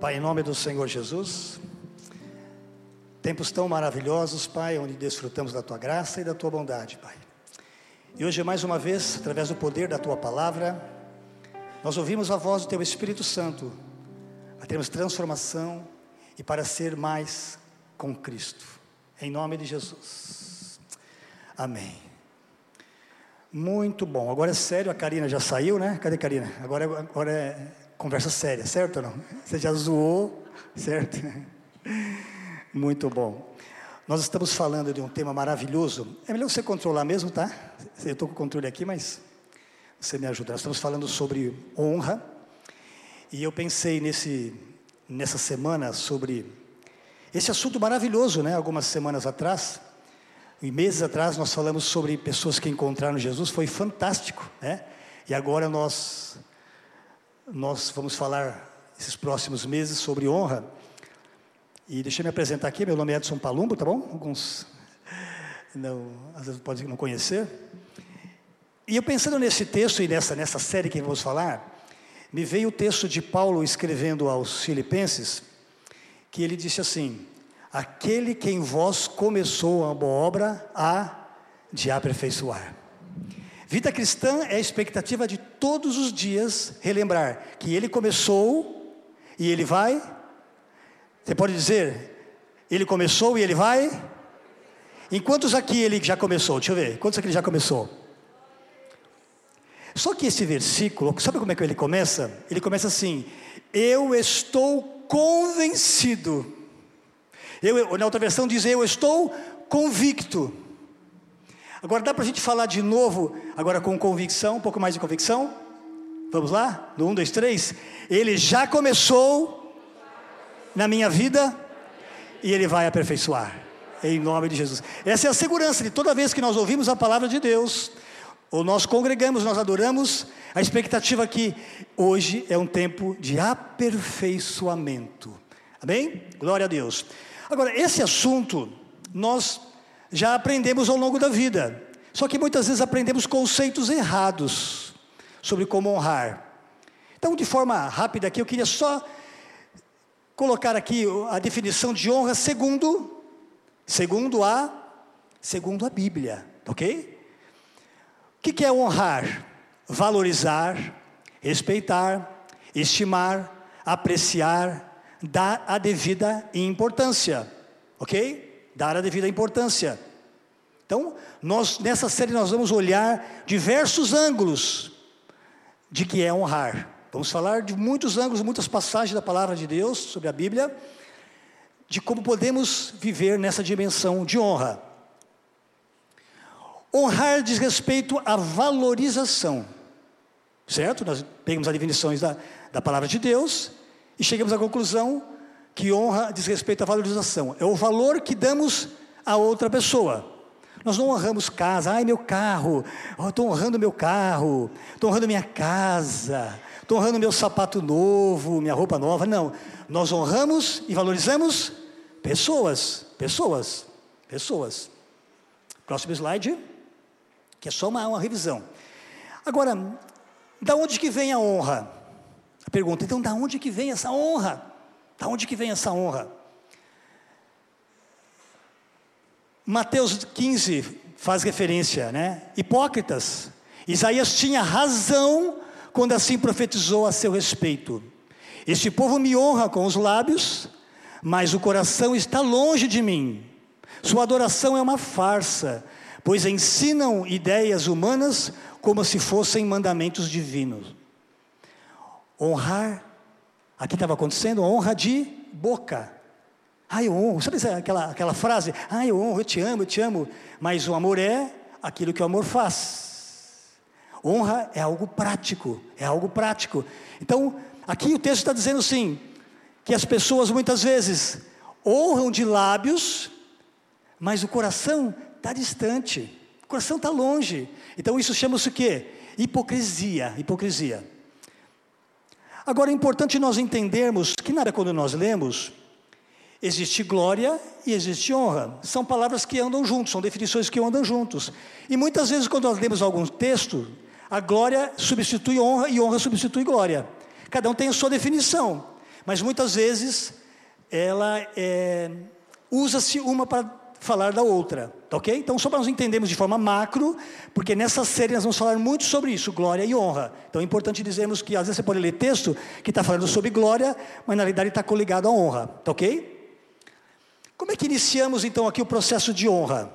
Pai, em nome do Senhor Jesus, tempos tão maravilhosos, Pai, onde desfrutamos da Tua graça e da Tua bondade, Pai. E hoje, mais uma vez, através do poder da Tua palavra, nós ouvimos a voz do Teu Espírito Santo, para termos transformação e para ser mais com Cristo. Em nome de Jesus. Amém. Muito bom. Agora é sério, a Karina já saiu, né? Cadê a Karina? Agora, é, agora é conversa séria, certo ou não? Você já zoou, certo? Muito bom. Nós estamos falando de um tema maravilhoso. É melhor você controlar mesmo, tá? Eu estou com o controle aqui, mas você me ajuda. Nós estamos falando sobre honra. E eu pensei nesse, nessa semana sobre esse assunto maravilhoso, né? Algumas semanas atrás, e meses atrás, nós falamos sobre pessoas que encontraram Jesus. Foi fantástico, né? E agora nós nós vamos falar esses próximos meses sobre honra. E deixa eu me apresentar aqui, meu nome é Edson Palumbo, tá bom? Alguns não, às vezes podem não conhecer. E eu pensando nesse texto e nessa, nessa série que vamos falar, me veio o texto de Paulo escrevendo aos Filipenses, que ele disse assim: Aquele que em vós começou a boa obra, há de aperfeiçoar. Vida cristã é a expectativa de todos os dias relembrar que ele começou e ele vai. Você pode dizer, ele começou e ele vai? Em quantos aqui ele já começou? Deixa eu ver, quantos aqui ele já começou? Só que esse versículo, sabe como é que ele começa? Ele começa assim: Eu estou convencido. Eu, na outra versão diz: Eu estou convicto. Agora dá para a gente falar de novo, agora com convicção, um pouco mais de convicção? Vamos lá? No 1, 2, 3. Ele já começou na minha vida e ele vai aperfeiçoar. Em nome de Jesus. Essa é a segurança de toda vez que nós ouvimos a palavra de Deus, ou nós congregamos, nós adoramos, a expectativa que hoje é um tempo de aperfeiçoamento. Amém? Glória a Deus. Agora, esse assunto, nós já aprendemos ao longo da vida. Só que muitas vezes aprendemos conceitos errados sobre como honrar. Então, de forma rápida aqui, eu queria só colocar aqui a definição de honra segundo segundo a segundo a Bíblia, OK? O que, é honrar? Valorizar, respeitar, estimar, apreciar, dar a devida importância, ok? Dar a devida importância. Então, nós nessa série nós vamos olhar diversos ângulos de que é honrar. Vamos falar de muitos ângulos, muitas passagens da palavra de Deus sobre a Bíblia, de como podemos viver nessa dimensão de honra. Honrar diz respeito à valorização, certo? Nós pegamos as definições da, da palavra de Deus e chegamos à conclusão que honra diz respeito à valorização, é o valor que damos a outra pessoa. Nós não honramos casa, ai meu carro, estou honrando meu carro, estou honrando minha casa, estou honrando meu sapato novo, minha roupa nova. Não, nós honramos e valorizamos pessoas, pessoas, pessoas. Próximo slide, que é só uma, uma revisão. Agora, da onde que vem a honra? A pergunta, então, da onde que vem essa honra? Da onde que vem essa honra? Mateus 15 faz referência, né? Hipócritas. Isaías tinha razão quando assim profetizou a seu respeito. Este povo me honra com os lábios, mas o coração está longe de mim. Sua adoração é uma farsa, pois ensinam ideias humanas como se fossem mandamentos divinos. Honrar Aqui estava acontecendo honra de boca. Ah, eu honro. Sabe aquela, aquela frase? Ah, eu honro, eu te amo, eu te amo. Mas o amor é aquilo que o amor faz. Honra é algo prático, é algo prático. Então, aqui o texto está dizendo sim, que as pessoas muitas vezes honram de lábios, mas o coração está distante, o coração está longe. Então isso chama-se o quê? Hipocrisia, hipocrisia. Agora é importante nós entendermos que nada quando nós lemos, existe glória e existe honra. São palavras que andam juntos, são definições que andam juntos. E muitas vezes quando nós lemos algum texto, a glória substitui honra e honra substitui glória. Cada um tem a sua definição. mas muitas vezes ela é, usa-se uma para falar da outra, tá ok? Então, só para nós entendermos de forma macro, porque nessa série nós vamos falar muito sobre isso, glória e honra. Então, é importante dizermos que às vezes você pode ler texto que está falando sobre glória, mas na realidade está coligado à honra, tá ok? Como é que iniciamos então aqui o processo de honra?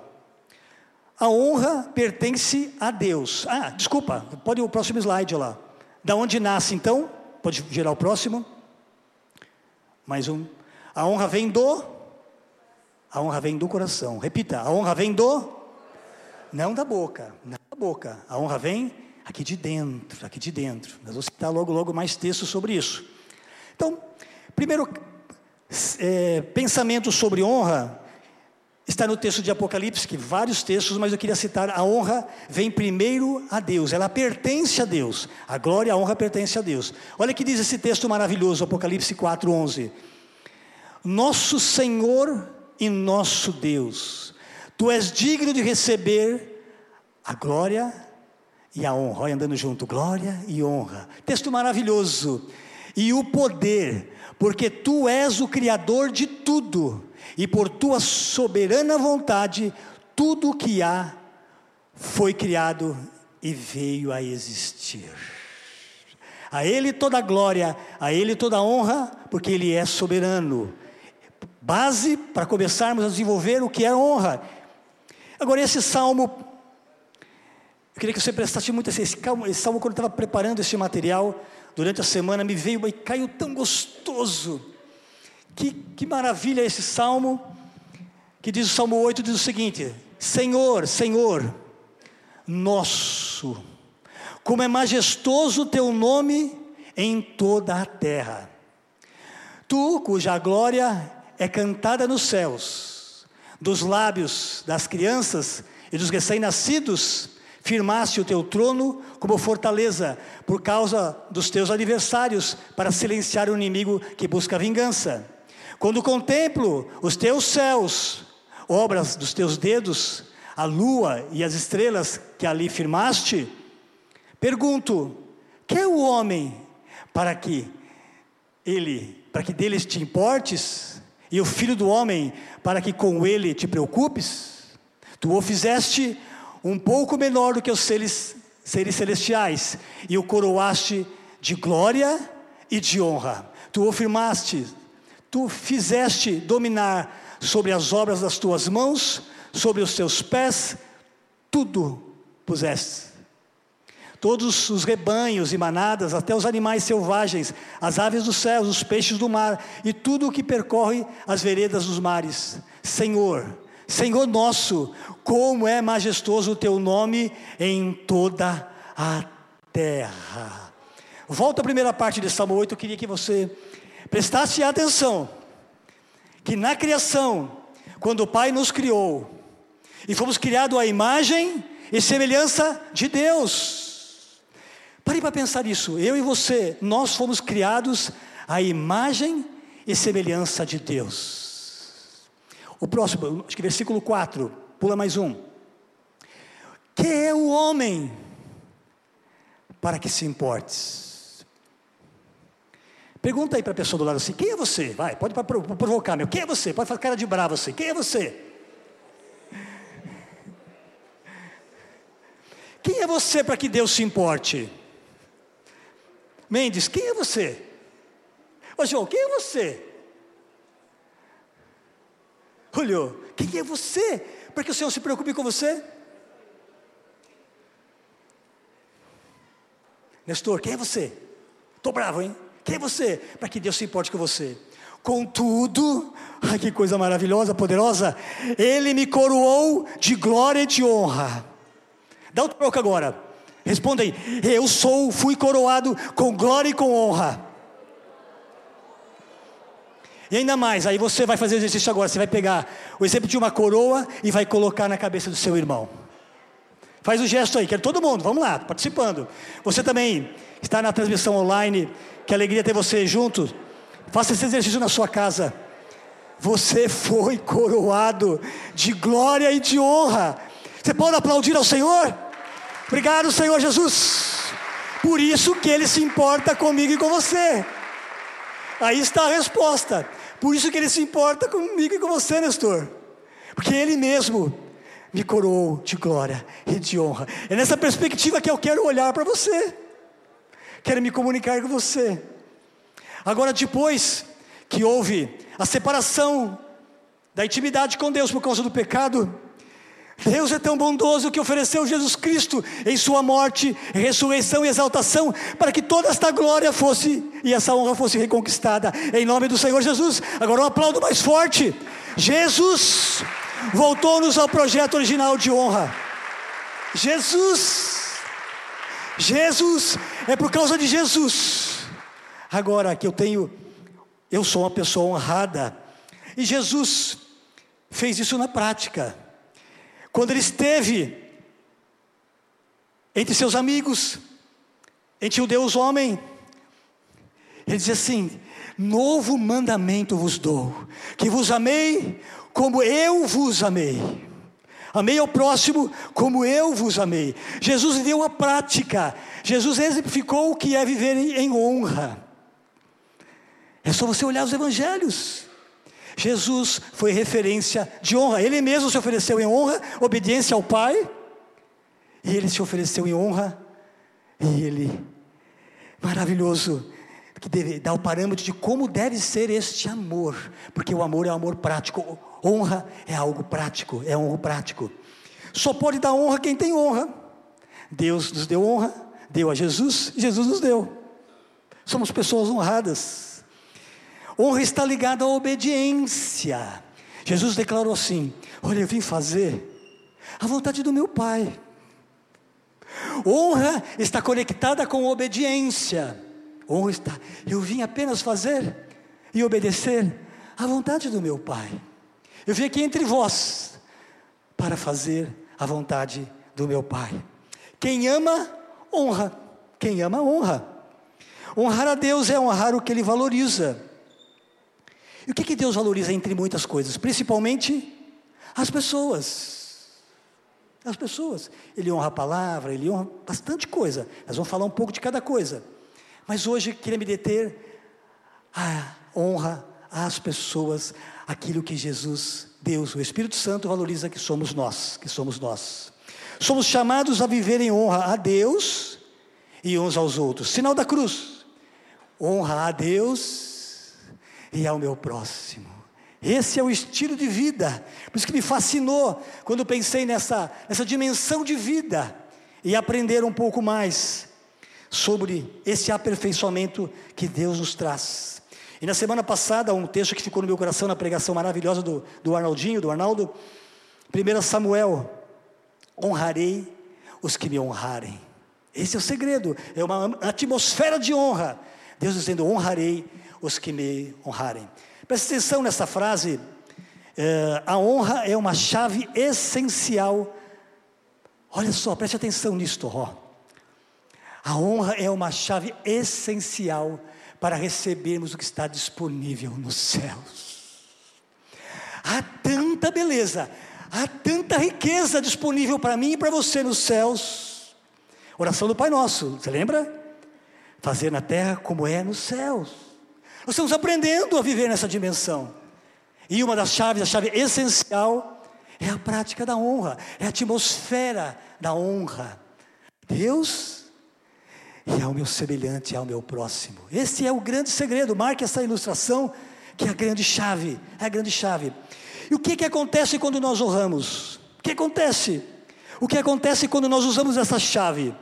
A honra pertence a Deus. Ah, desculpa, pode o próximo slide lá. Da onde nasce então? Pode gerar o próximo. Mais um. A honra vem do a honra vem do coração. Repita, a honra vem do não da boca, não da boca. A honra vem aqui de dentro, aqui de dentro. Nós vamos citar logo logo mais textos sobre isso. Então, primeiro é, pensamento sobre honra está no texto de Apocalipse, que vários textos, mas eu queria citar a honra vem primeiro a Deus, ela pertence a Deus. A glória a honra pertence a Deus. Olha que diz esse texto maravilhoso, Apocalipse 4:11. Nosso Senhor e nosso Deus. Tu és digno de receber a glória e a honra. Olha, andando junto, glória e honra. Texto maravilhoso. E o poder, porque tu és o Criador de tudo, e por tua soberana vontade, tudo o que há foi criado e veio a existir. A Ele toda a glória, a Ele toda a honra, porque Ele é soberano base para começarmos a desenvolver o que é honra. Agora, esse salmo, eu queria que você prestasse muito atenção. Esse, esse salmo, quando eu estava preparando esse material, durante a semana, me veio e caiu tão gostoso. Que, que maravilha esse salmo, que diz o salmo 8: diz o seguinte: Senhor, Senhor, nosso, como é majestoso o teu nome em toda a terra. Tu, cuja glória é cantada nos céus, dos lábios das crianças e dos recém-nascidos, firmaste o teu trono como fortaleza por causa dos teus adversários, para silenciar o inimigo que busca vingança. Quando contemplo os teus céus, obras dos teus dedos, a lua e as estrelas que ali firmaste, pergunto: que é o homem para que ele, para que deles te importes? E o filho do homem, para que com ele te preocupes? Tu o fizeste um pouco menor do que os seres, seres celestiais, e o coroaste de glória e de honra. Tu o firmaste, tu fizeste dominar sobre as obras das tuas mãos, sobre os teus pés, tudo puseste todos os rebanhos e manadas, até os animais selvagens, as aves dos céus, os peixes do mar e tudo o que percorre as veredas dos mares. Senhor, Senhor nosso, como é majestoso o teu nome em toda a terra. Volta à primeira parte de Salmo 8, eu queria que você prestasse atenção que na criação, quando o Pai nos criou, e fomos criados à imagem e semelhança de Deus. Pare para pensar nisso. Eu e você, nós fomos criados à imagem e semelhança de Deus. O próximo, acho que versículo 4, pula mais um. Que é o homem para que se importes? Pergunta aí para a pessoa do lado assim: quem é você? Vai, pode provocar, meu. Quem é você? Pode fazer cara de bravo assim: quem é você? Quem é você para que Deus se importe? Mendes, quem é você? Ô João, quem é você? Julio, quem é você? Para que o Senhor se preocupe com você? Nestor, quem é você? Estou bravo, hein? Quem é você? Para que Deus se importe com você. Contudo, ai que coisa maravilhosa, poderosa, Ele me coroou de glória e de honra. Dá um troco agora. Responda aí. Eu sou, fui coroado com glória e com honra. E ainda mais, aí você vai fazer o exercício agora. Você vai pegar o exemplo de uma coroa e vai colocar na cabeça do seu irmão. Faz o gesto aí, quero todo mundo, vamos lá, participando. Você também está na transmissão online, que alegria ter você junto. Faça esse exercício na sua casa. Você foi coroado de glória e de honra. Você pode aplaudir ao Senhor? Obrigado, Senhor Jesus. Por isso que Ele se importa comigo e com você. Aí está a resposta. Por isso que ele se importa comigo e com você, Nestor. Porque ele mesmo me coroou de glória e de honra. É nessa perspectiva que eu quero olhar para você. Quero me comunicar com você. Agora, depois que houve a separação da intimidade com Deus por causa do pecado, Deus é tão bondoso que ofereceu Jesus Cristo em sua morte, ressurreição e exaltação, para que toda esta glória fosse e essa honra fosse reconquistada em nome do Senhor Jesus. Agora um aplauso mais forte. Jesus voltou-nos ao projeto original de honra. Jesus, Jesus, é por causa de Jesus. Agora que eu tenho, eu sou uma pessoa honrada, e Jesus fez isso na prática. Quando ele esteve entre seus amigos, entre o Deus homem, ele diz assim: Novo mandamento vos dou, que vos amei como eu vos amei. Amei ao próximo como eu vos amei. Jesus deu a prática. Jesus exemplificou o que é viver em honra. É só você olhar os evangelhos. Jesus foi referência de honra. Ele mesmo se ofereceu em honra, obediência ao Pai. E ele se ofereceu em honra. E ele, maravilhoso, que deve dar o parâmetro de como deve ser este amor, porque o amor é um amor prático. Honra é algo prático, é algo prático. Só pode dar honra quem tem honra. Deus nos deu honra, deu a Jesus, Jesus nos deu. Somos pessoas honradas. Honra está ligada à obediência. Jesus declarou assim: Olha, eu vim fazer a vontade do meu Pai. Honra está conectada com obediência. Honra está, eu vim apenas fazer e obedecer à vontade do meu Pai. Eu vim aqui entre vós para fazer a vontade do meu Pai. Quem ama, honra. Quem ama, honra. Honrar a Deus é honrar o que Ele valoriza. E o que, que Deus valoriza entre muitas coisas? Principalmente as pessoas. As pessoas. Ele honra a palavra, ele honra bastante coisa. Nós vamos falar um pouco de cada coisa. Mas hoje queria me deter a honra às pessoas, aquilo que Jesus, Deus, o Espírito Santo valoriza que somos nós, que somos nós. Somos chamados a viver em honra a Deus e uns aos outros. Sinal da cruz. Honra a Deus e ao meu próximo. Esse é o estilo de vida. Por isso que me fascinou quando pensei nessa, nessa dimensão de vida e aprender um pouco mais sobre esse aperfeiçoamento que Deus nos traz. E na semana passada, um texto que ficou no meu coração na pregação maravilhosa do, do Arnaldinho, do Arnaldo, 1 Samuel, honrarei os que me honrarem. Esse é o segredo, é uma atmosfera de honra. Deus dizendo: honrarei os que me honrarem. Preste atenção nessa frase. É, a honra é uma chave essencial. Olha só, preste atenção nisto, ó. A honra é uma chave essencial para recebermos o que está disponível nos céus. Há tanta beleza, há tanta riqueza disponível para mim e para você nos céus. Oração do Pai Nosso, você lembra? Fazer na terra como é nos céus. Nós estamos aprendendo a viver nessa dimensão. E uma das chaves, a chave essencial, é a prática da honra, é a atmosfera da honra. Deus e ao meu semelhante, ao meu próximo. Esse é o grande segredo. Marque essa ilustração, que é a grande chave. É a grande chave. E o que, que acontece quando nós honramos? O que acontece? O que acontece quando nós usamos essa chave?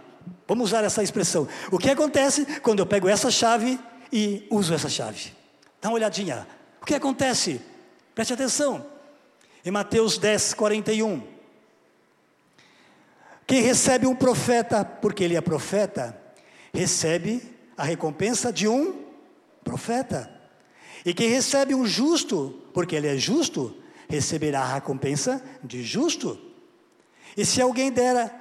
Vamos usar essa expressão. O que acontece quando eu pego essa chave e uso essa chave? Dá uma olhadinha. O que acontece? Preste atenção. Em Mateus 10, 41. Quem recebe um profeta porque ele é profeta, recebe a recompensa de um profeta. E quem recebe um justo, porque ele é justo, receberá a recompensa de justo. E se alguém dera,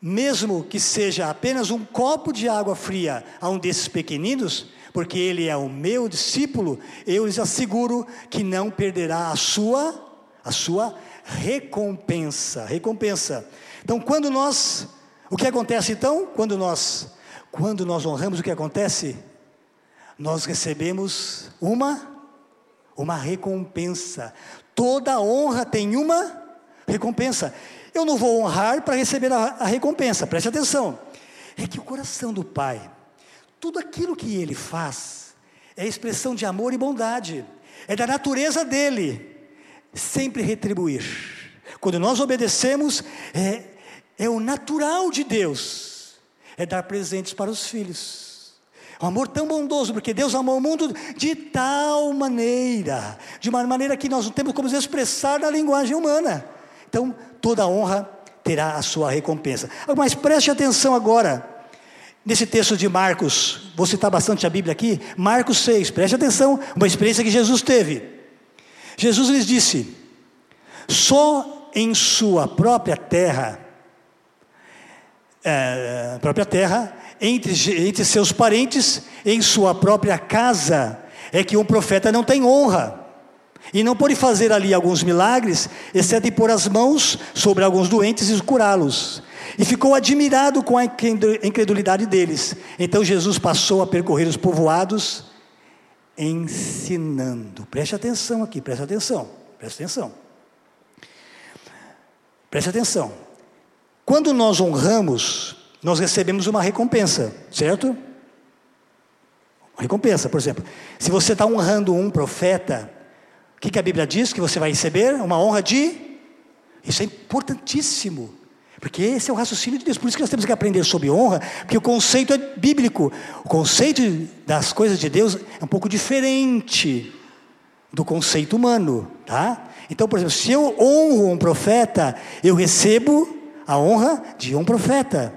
mesmo que seja apenas um copo de água fria a um desses pequeninos, porque ele é o meu discípulo, eu lhes asseguro que não perderá a sua a sua recompensa. Recompensa. Então, quando nós, o que acontece então? Quando nós quando nós honramos, o que acontece? nós recebemos uma uma recompensa. Toda honra tem uma recompensa. Eu não vou honrar para receber a, a recompensa, preste atenção. É que o coração do Pai, tudo aquilo que ele faz, é expressão de amor e bondade, é da natureza dele, sempre retribuir. Quando nós obedecemos, é, é o natural de Deus, é dar presentes para os filhos. Um amor tão bondoso, porque Deus amou o mundo de tal maneira, de uma maneira que nós não temos como expressar na linguagem humana. Então, toda honra terá a sua recompensa. Mas preste atenção agora, nesse texto de Marcos, vou citar bastante a Bíblia aqui, Marcos 6, preste atenção, uma experiência que Jesus teve. Jesus lhes disse: só em sua própria terra, é, própria terra, entre, entre seus parentes, em sua própria casa, é que um profeta não tem honra. E não pode fazer ali alguns milagres, exceto pôr as mãos sobre alguns doentes e curá-los. E ficou admirado com a incredulidade deles. Então Jesus passou a percorrer os povoados, ensinando. Preste atenção aqui, preste atenção, preste atenção. Preste atenção. Quando nós honramos, nós recebemos uma recompensa, certo? Uma recompensa, por exemplo. Se você está honrando um profeta, o que, que a Bíblia diz que você vai receber? Uma honra de. Isso é importantíssimo. Porque esse é o raciocínio de Deus. Por isso que nós temos que aprender sobre honra, porque o conceito é bíblico. O conceito das coisas de Deus é um pouco diferente do conceito humano, tá? Então, por exemplo, se eu honro um profeta, eu recebo a honra de um profeta.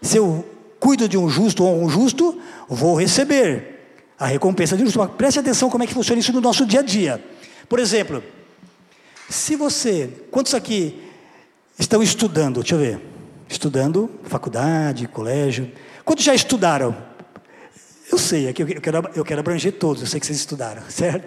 Se eu cuido de um justo ou um justo, vou receber a recompensa de justo. Preste atenção como é que funciona isso no nosso dia a dia. Por exemplo, se você, quantos aqui estão estudando? Deixa eu ver. Estudando, faculdade, colégio. Quantos já estudaram? Eu sei, aqui eu quero, eu quero abranger todos, eu sei que vocês estudaram, certo?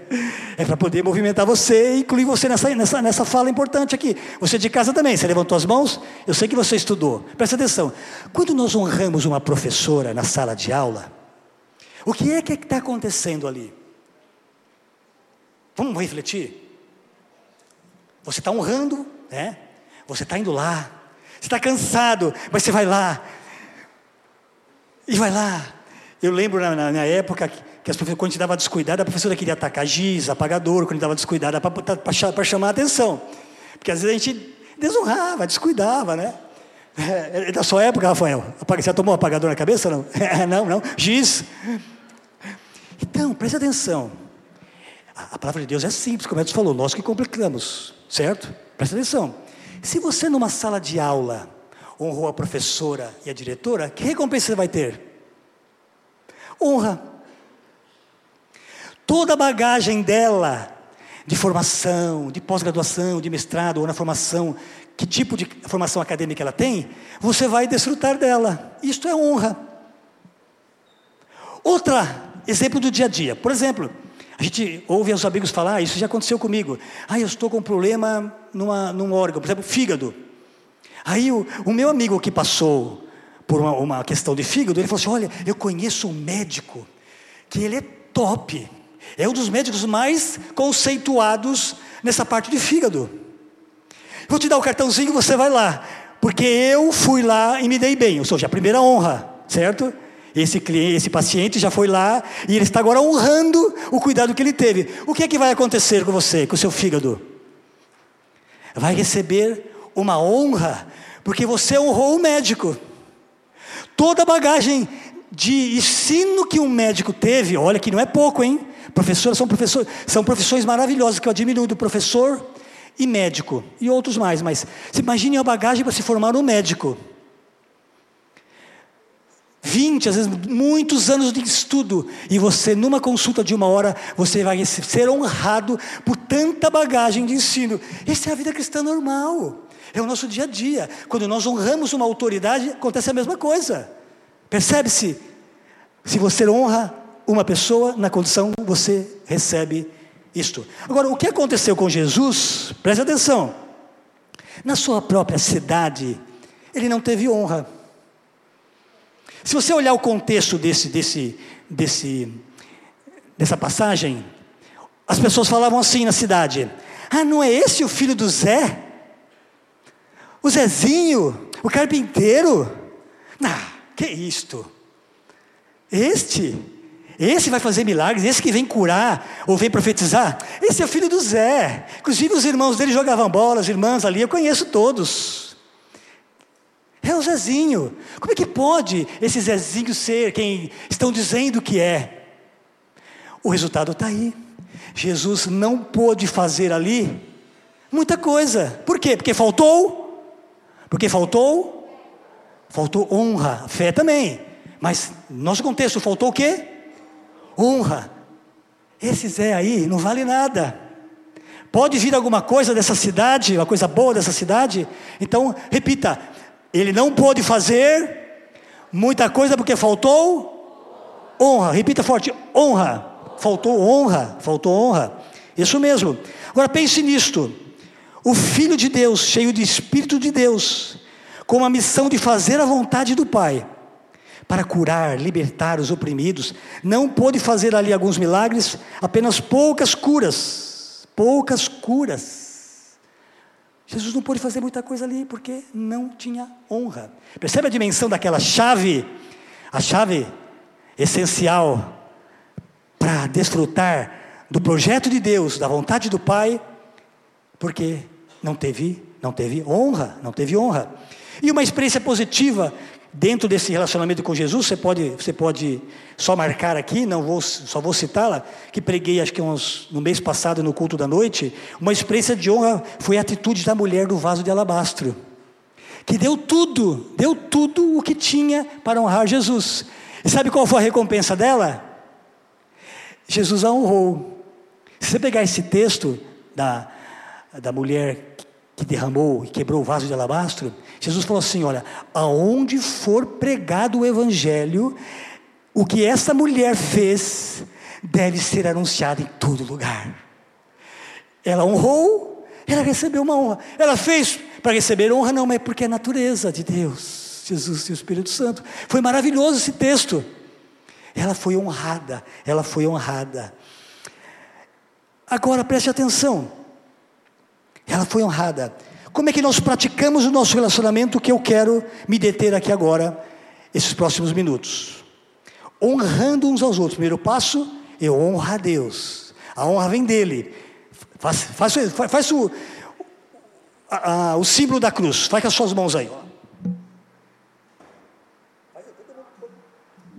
É para poder movimentar você e incluir você nessa, nessa, nessa fala importante aqui. Você de casa também, você levantou as mãos? Eu sei que você estudou. Presta atenção. Quando nós honramos uma professora na sala de aula, o que é que está acontecendo ali? Vamos refletir? Você está honrando, né? Você está indo lá. Você está cansado, mas você vai lá. E vai lá. Eu lembro na, na, na época que, as professoras, quando a gente dava descuidado, a professora queria atacar giz, apagador, quando dava descuidado, para chamar a atenção. Porque às vezes a gente desonrava, descuidava, né? É, é da sua época, Rafael? Você tomou um apagador na cabeça? Não, não, não. Giz. Então, preste atenção. A, a palavra de Deus é simples, como gente falou, nós que complicamos, certo? Preste atenção. Se você numa sala de aula honrou a professora e a diretora, que recompensa você vai ter? honra. Toda a bagagem dela, de formação, de pós-graduação, de mestrado ou na formação, que tipo de formação acadêmica ela tem, você vai desfrutar dela. Isto é honra. Outra exemplo do dia a dia. Por exemplo, a gente ouve os amigos falar, ah, isso já aconteceu comigo. Ah, eu estou com um problema numa, num órgão, por exemplo, fígado. Aí o, o meu amigo que passou por uma, uma questão de fígado, ele falou assim: Olha, eu conheço um médico que ele é top, é um dos médicos mais conceituados nessa parte de fígado. Vou te dar o cartãozinho, você vai lá, porque eu fui lá e me dei bem, ou seja, a primeira honra, certo? Esse cliente, esse paciente já foi lá e ele está agora honrando o cuidado que ele teve. O que é que vai acontecer com você, com o seu fígado? Vai receber uma honra, porque você honrou o médico toda a bagagem de ensino que um médico teve, olha que não é pouco, hein? Professores são professores, são profissões maravilhosas que eu admiro do professor e médico e outros mais, mas se imagine a bagagem para se formar um médico. 20, às vezes muitos anos de estudo, e você, numa consulta de uma hora, você vai ser honrado por tanta bagagem de ensino. Essa é a vida cristã normal. É o nosso dia a dia. Quando nós honramos uma autoridade, acontece a mesma coisa. Percebe-se? Se você honra uma pessoa, na condição você recebe isto. Agora, o que aconteceu com Jesus? Preste atenção. Na sua própria cidade, ele não teve honra. Se você olhar o contexto desse, desse, desse, dessa passagem, as pessoas falavam assim na cidade: Ah, não é esse o filho do Zé? O Zezinho, o carpinteiro? Ah, que isto? Este? Esse vai fazer milagres, esse que vem curar ou vem profetizar, esse é o filho do Zé. Inclusive os irmãos dele jogavam bola, as irmãs ali, eu conheço todos. É o Zezinho. Como é que pode esse Zezinho ser quem estão dizendo que é? O resultado está aí. Jesus não pôde fazer ali muita coisa. Por quê? Porque faltou. Porque faltou. Faltou honra, fé também. Mas no nosso contexto faltou o quê? Honra. Esse Zé aí não vale nada. Pode vir alguma coisa dessa cidade, uma coisa boa dessa cidade? Então, repita: ele não pôde fazer muita coisa porque faltou honra. Repita forte: honra. Faltou honra, faltou honra. Isso mesmo. Agora pense nisto: o Filho de Deus, cheio de Espírito de Deus, com a missão de fazer a vontade do Pai para curar, libertar os oprimidos. Não pôde fazer ali alguns milagres, apenas poucas curas. Poucas curas. Jesus não pôde fazer muita coisa ali porque não tinha honra. Percebe a dimensão daquela chave? A chave essencial para desfrutar do projeto de Deus, da vontade do Pai, porque não teve, não teve honra, não teve honra. E uma experiência positiva Dentro desse relacionamento com Jesus, você pode, você pode só marcar aqui, não vou, só vou citá-la, que preguei acho que uns, no mês passado no culto da noite, uma experiência de honra foi a atitude da mulher do vaso de alabastro, que deu tudo, deu tudo o que tinha para honrar Jesus. E sabe qual foi a recompensa dela? Jesus a honrou. Se você pegar esse texto da, da mulher que derramou e quebrou o vaso de alabastro, Jesus falou assim: olha, aonde for pregado o evangelho, o que essa mulher fez deve ser anunciado em todo lugar. Ela honrou, ela recebeu uma honra. Ela fez para receber honra, não, mas porque é a natureza de Deus, Jesus e o Espírito Santo. Foi maravilhoso esse texto. Ela foi honrada, ela foi honrada. Agora preste atenção. Ela foi honrada. Como é que nós praticamos o nosso relacionamento que eu quero me deter aqui agora, esses próximos minutos? Honrando uns aos outros. Primeiro passo, eu honro a Deus. A honra vem dele. Faz, faz, faz, faz o, a, a, o símbolo da cruz. Faz com as suas mãos aí.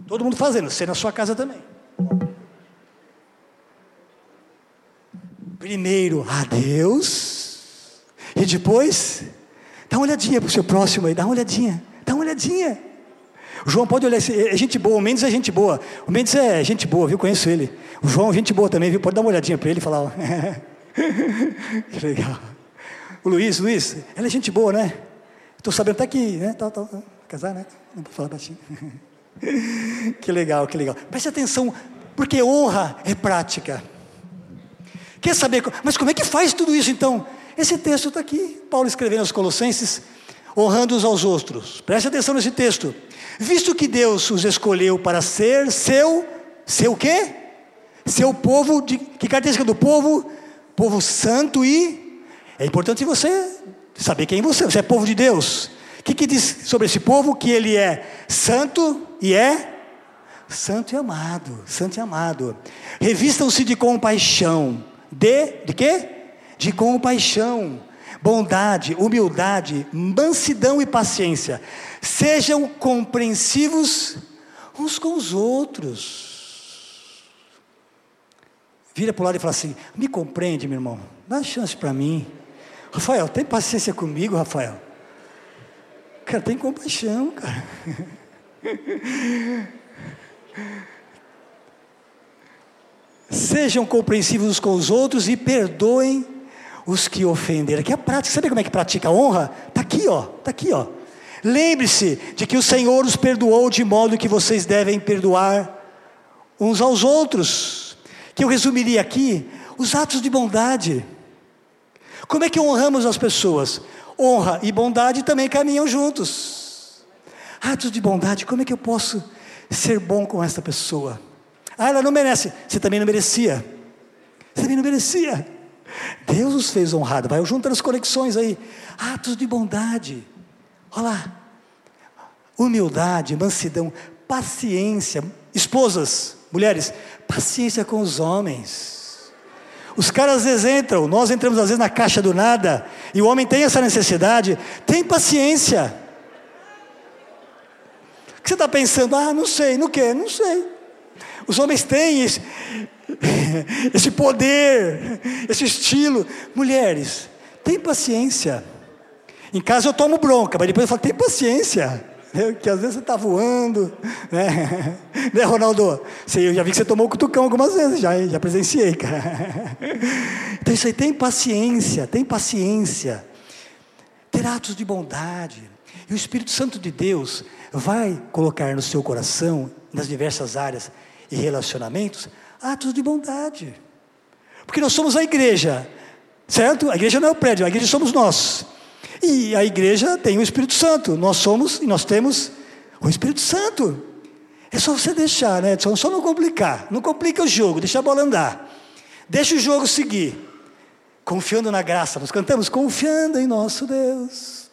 Todo mundo fazendo, você na sua casa também. Primeiro a Deus e depois, dá uma olhadinha para o seu próximo aí, dá uma olhadinha, dá uma olhadinha. O João pode olhar, é gente boa, o Mendes é gente boa. O Mendes é gente boa, viu? Conheço ele. O João é gente boa também, viu? Pode dar uma olhadinha para ele e falar. Que legal. O Luiz, Luiz, ela é gente boa, né? Estou sabendo até que, né? Tá, tá, casar, né? Não vou falar baixinho. que legal, que legal. Preste atenção, porque honra é prática. Quer saber, mas como é que faz tudo isso então? Esse texto está aqui, Paulo escrevendo aos Colossenses, honrando uns aos outros. Preste atenção nesse texto. Visto que Deus os escolheu para ser seu, seu quê? Seu povo, de, que característica do povo? Povo santo e. É importante você saber quem você é. Você é povo de Deus. O que, que diz sobre esse povo? Que ele é santo e é santo e amado. Santo e amado. Revistam-se de compaixão. De, de quê? De compaixão, bondade, humildade, mansidão e paciência. Sejam compreensivos uns com os outros. Vira para o lado e fala assim: me compreende, meu irmão, dá chance para mim. Rafael, tem paciência comigo, Rafael. Cara, tem compaixão, cara. Sejam compreensivos uns com os outros e perdoem os que ofenderam. Aqui é prática. Sabe como é que pratica a honra? Está aqui, ó. Está aqui, ó. Lembre-se de que o Senhor os perdoou de modo que vocês devem perdoar uns aos outros. Que eu resumiria aqui os atos de bondade. Como é que honramos as pessoas? Honra e bondade também caminham juntos. Atos de bondade, como é que eu posso ser bom com essa pessoa? Ah, ela não merece. Você também não merecia. Você também não merecia. Deus os fez honrado. Vai juntando as conexões aí. Atos de bondade. Olha lá. Humildade, mansidão, paciência. Esposas, mulheres, paciência com os homens. Os caras às vezes entram, nós entramos às vezes na caixa do nada, e o homem tem essa necessidade, tem paciência. O que você está pensando? Ah, não sei, não quer, não sei. Os homens têm esse, esse poder, esse estilo. Mulheres, tem paciência. Em casa eu tomo bronca, mas depois eu falo, tem paciência. Que às vezes você está voando, né? né, Ronaldo? eu já vi que você tomou o cutucão algumas vezes, já, já presenciei, cara. Então isso aí, tem paciência, tem paciência. Ter atos de bondade. E o Espírito Santo de Deus vai colocar no seu coração, nas diversas áreas e relacionamentos, atos de bondade. Porque nós somos a igreja, certo? A igreja não é o prédio, a igreja somos nós. E a igreja tem o Espírito Santo. Nós somos e nós temos o Espírito Santo. É só você deixar, né? Só, só não complicar. Não complica o jogo, deixa a bola andar. Deixa o jogo seguir. Confiando na graça. Nós cantamos confiando em nosso Deus.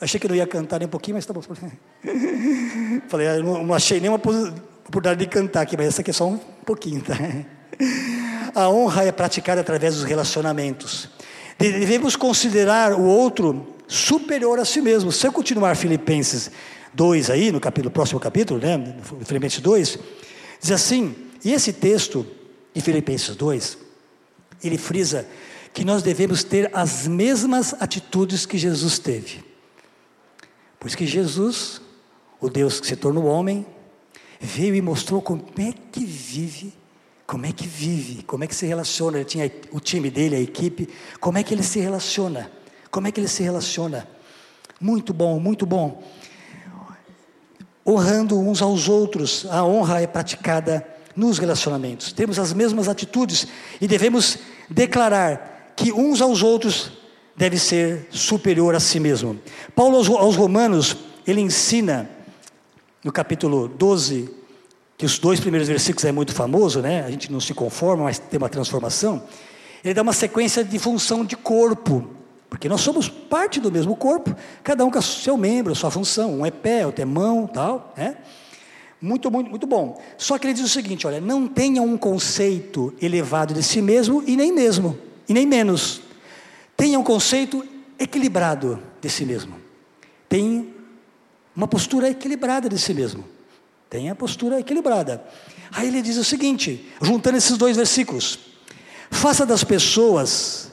Achei que não ia cantar nem um pouquinho, mas tá bom. Falei, eu não, não achei nenhuma oportunidade de cantar aqui, mas essa aqui é só um pouquinho, tá? A honra é praticada através dos relacionamentos. Devemos considerar o outro superior a si mesmo. Se eu continuar Filipenses 2 aí, no capítulo, próximo capítulo, né, Filipenses 2, diz assim, e esse texto de Filipenses 2, ele frisa que nós devemos ter as mesmas atitudes que Jesus teve. Pois que Jesus, o Deus que se tornou homem, veio e mostrou como é que vive como é que vive? Como é que se relaciona? Ele tinha o time dele, a equipe. Como é que ele se relaciona? Como é que ele se relaciona? Muito bom, muito bom. Honrando uns aos outros. A honra é praticada nos relacionamentos. Temos as mesmas atitudes e devemos declarar que uns aos outros deve ser superior a si mesmo. Paulo aos, Romanos, ele ensina no capítulo 12, que os dois primeiros versículos é muito famoso, né? A gente não se conforma, mas tem uma transformação. Ele dá uma sequência de função de corpo, porque nós somos parte do mesmo corpo, cada um com seu membro, sua função. Um é pé, outro é mão, tal, né? Muito, muito, muito bom. Só que ele diz o seguinte: olha, não tenha um conceito elevado de si mesmo e nem mesmo, e nem menos. Tenha um conceito equilibrado de si mesmo. Tenha uma postura equilibrada de si mesmo. Tenha a postura equilibrada. Aí ele diz o seguinte, juntando esses dois versículos: faça das pessoas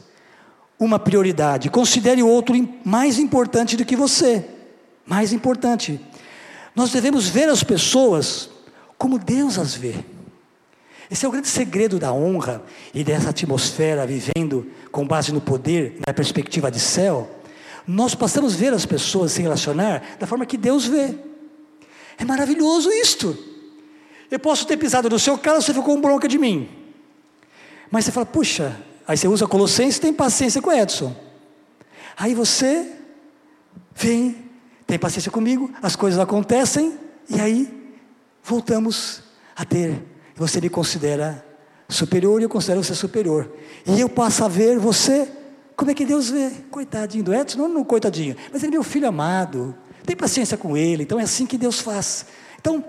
uma prioridade, considere o outro mais importante do que você. Mais importante. Nós devemos ver as pessoas como Deus as vê. Esse é o grande segredo da honra e dessa atmosfera vivendo com base no poder, na perspectiva de céu. Nós passamos a ver as pessoas se relacionar da forma que Deus vê. É maravilhoso isto. Eu posso ter pisado no seu carro, você ficou com bronca de mim. Mas você fala, puxa, aí você usa Colossenses tem paciência com Edson. Aí você vem, tem paciência comigo, as coisas acontecem, e aí voltamos a ter. Você me considera superior e eu considero você superior. E eu passo a ver você, como é que Deus vê? Coitadinho do Edson, não, não coitadinho, mas ele é meu filho amado, tem paciência com ele, então é assim que Deus faz. Então,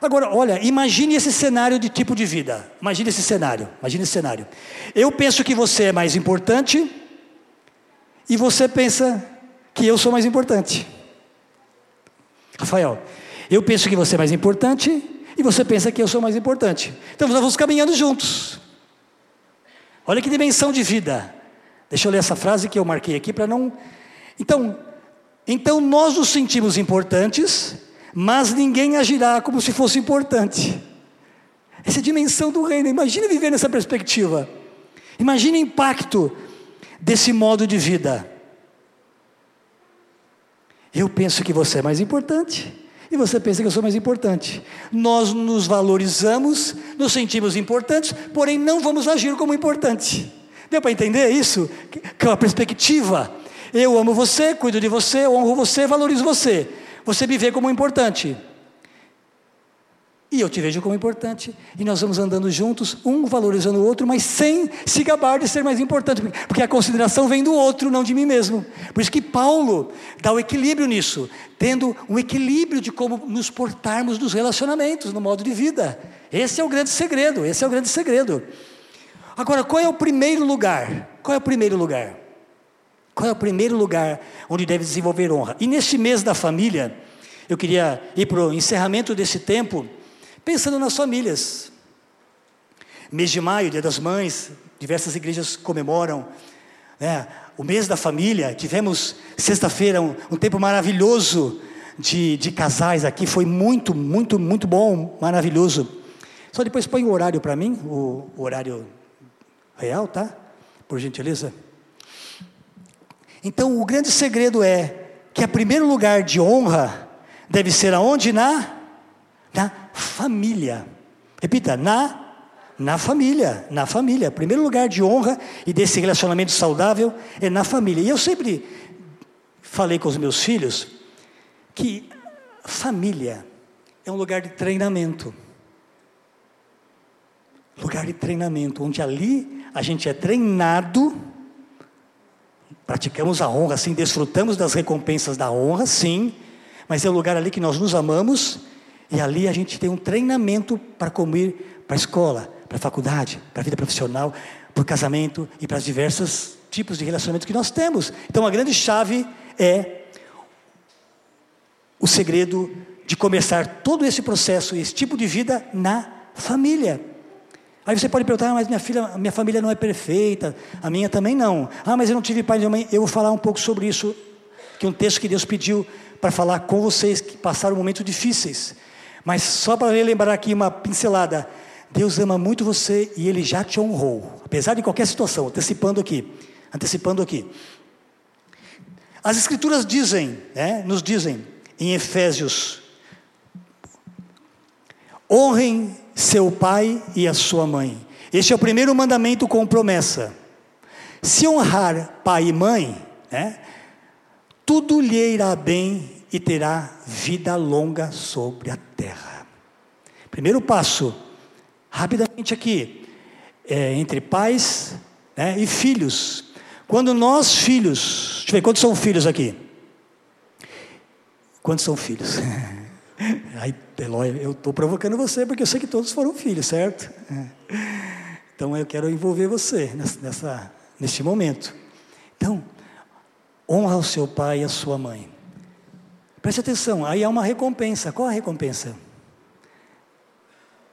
agora, olha, imagine esse cenário de tipo de vida. Imagine esse cenário. Imagine esse cenário. Eu penso que você é mais importante e você pensa que eu sou mais importante. Rafael, eu penso que você é mais importante e você pensa que eu sou mais importante. Então nós vamos caminhando juntos. Olha que dimensão de vida. Deixa eu ler essa frase que eu marquei aqui para não. Então, então nós nos sentimos importantes, mas ninguém agirá como se fosse importante. Essa é a dimensão do reino. Imagine viver nessa perspectiva. Imagine o impacto desse modo de vida. Eu penso que você é mais importante. E você pensa que eu sou mais importante. Nós nos valorizamos, nos sentimos importantes, porém não vamos agir como importante. Deu para entender isso? Que é uma perspectiva eu amo você, cuido de você, honro você, valorizo você. você me vê como importante. E eu te vejo como importante, e nós vamos andando juntos, um valorizando o outro, mas sem se gabar de ser mais importante, porque a consideração vem do outro, não de mim mesmo. Por isso que Paulo dá o equilíbrio nisso, tendo um equilíbrio de como nos portarmos nos relacionamentos, no modo de vida. Esse é o grande segredo, esse é o grande segredo. Agora, qual é o primeiro lugar? Qual é o primeiro lugar? Qual é o primeiro lugar onde deve desenvolver honra? E neste mês da família, eu queria ir para o encerramento desse tempo Pensando nas famílias. Mês de maio, Dia das Mães, diversas igrejas comemoram né, o mês da família. Tivemos sexta-feira um, um, tempo maravilhoso de, de casais aqui. Foi muito, muito, muito bom, maravilhoso. Só depois põe o horário para mim, o, o horário real, tá? Por gentileza. Então, o grande segredo é que o primeiro lugar de honra deve ser aonde? Na na família. Repita, na na família, na família. Primeiro lugar de honra e desse relacionamento saudável é na família. E eu sempre falei com os meus filhos que família é um lugar de treinamento. Lugar de treinamento, onde ali a gente é treinado, praticamos a honra, sim, desfrutamos das recompensas da honra, sim, mas é o lugar ali que nós nos amamos e ali a gente tem um treinamento para como ir para a escola, para a faculdade, para a vida profissional, para o casamento e para os diversos tipos de relacionamento que nós temos. Então a grande chave é o segredo de começar todo esse processo, esse tipo de vida na família. Aí você pode perguntar, ah, mas minha filha, minha família não é perfeita, a minha também não. Ah, mas eu não tive pai e mãe. Eu vou falar um pouco sobre isso, que é um texto que Deus pediu para falar com vocês que passaram momentos difíceis. Mas só para lembrar aqui uma pincelada: Deus ama muito você e Ele já te honrou, apesar de qualquer situação, antecipando aqui, antecipando aqui. As Escrituras dizem, né, nos dizem em Efésios: honrem seu pai e a sua mãe. Este é o primeiro mandamento com promessa. Se honrar pai e mãe, né, tudo lhe irá bem e terá vida longa sobre a terra. Primeiro passo, rapidamente aqui, é entre pais né, e filhos. Quando nós, filhos, deixa eu ver, quantos são filhos aqui? Quantos são filhos? Aí, Eloy, eu estou provocando você porque eu sei que todos foram filhos, certo? Então eu quero envolver você nessa, neste momento. Então, honra o seu pai e a sua mãe. Preste atenção, aí há uma recompensa. Qual a recompensa?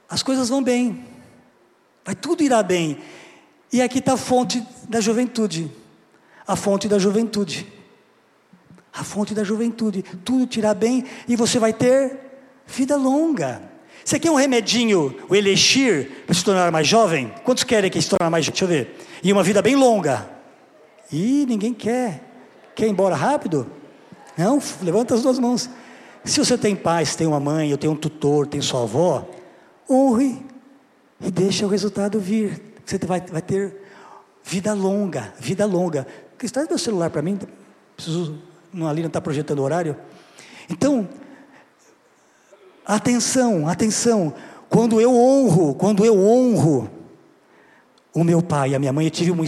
As coisas vão bem, vai tudo irá bem. E aqui está a fonte da juventude. A fonte da juventude. A fonte da juventude. Tudo te irá bem e você vai ter vida longa. Você quer um remedinho, o Elixir, para se tornar mais jovem? Quantos querem que se tornar mais jovem? Deixa eu ver. E uma vida bem longa. E ninguém quer. Quer ir embora rápido? Não, levanta as duas mãos. Se você tem se tem uma mãe, eu tenho um tutor, tem sua avó, honre e deixe o resultado vir. Você vai, vai ter vida longa, vida longa. Traz meu celular para mim, preciso, ali não está projetando o horário. Então, atenção, atenção. Quando eu honro, quando eu honro o meu pai e a minha mãe, eu tive um,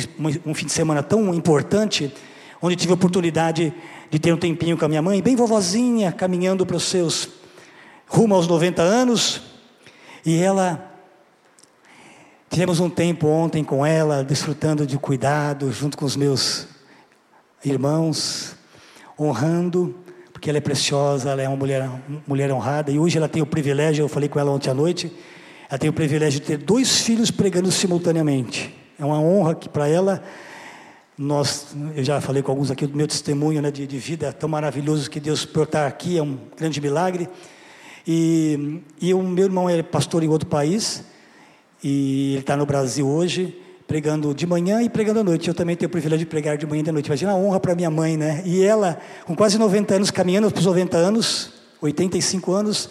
um, fim de semana tão importante, onde tive a oportunidade de ter um tempinho com a minha mãe, bem vovozinha, caminhando para os seus rumo aos 90 anos, e ela tivemos um tempo ontem com ela, desfrutando de cuidado junto com os meus irmãos, honrando, porque ela é preciosa, ela é uma mulher, mulher honrada, e hoje ela tem o privilégio, eu falei com ela ontem à noite, ela tem o privilégio de ter dois filhos pregando simultaneamente. É uma honra que para ela nós, eu já falei com alguns aqui do meu testemunho né, de, de vida tão maravilhoso que Deus por estar aqui é um grande milagre. E, e o meu irmão é pastor em outro país e ele está no Brasil hoje pregando de manhã e pregando à noite. Eu também tenho o privilégio de pregar de manhã e de noite. Imagina a honra para minha mãe, né? E ela, com quase 90 anos, caminhando para os 90 anos, 85 anos,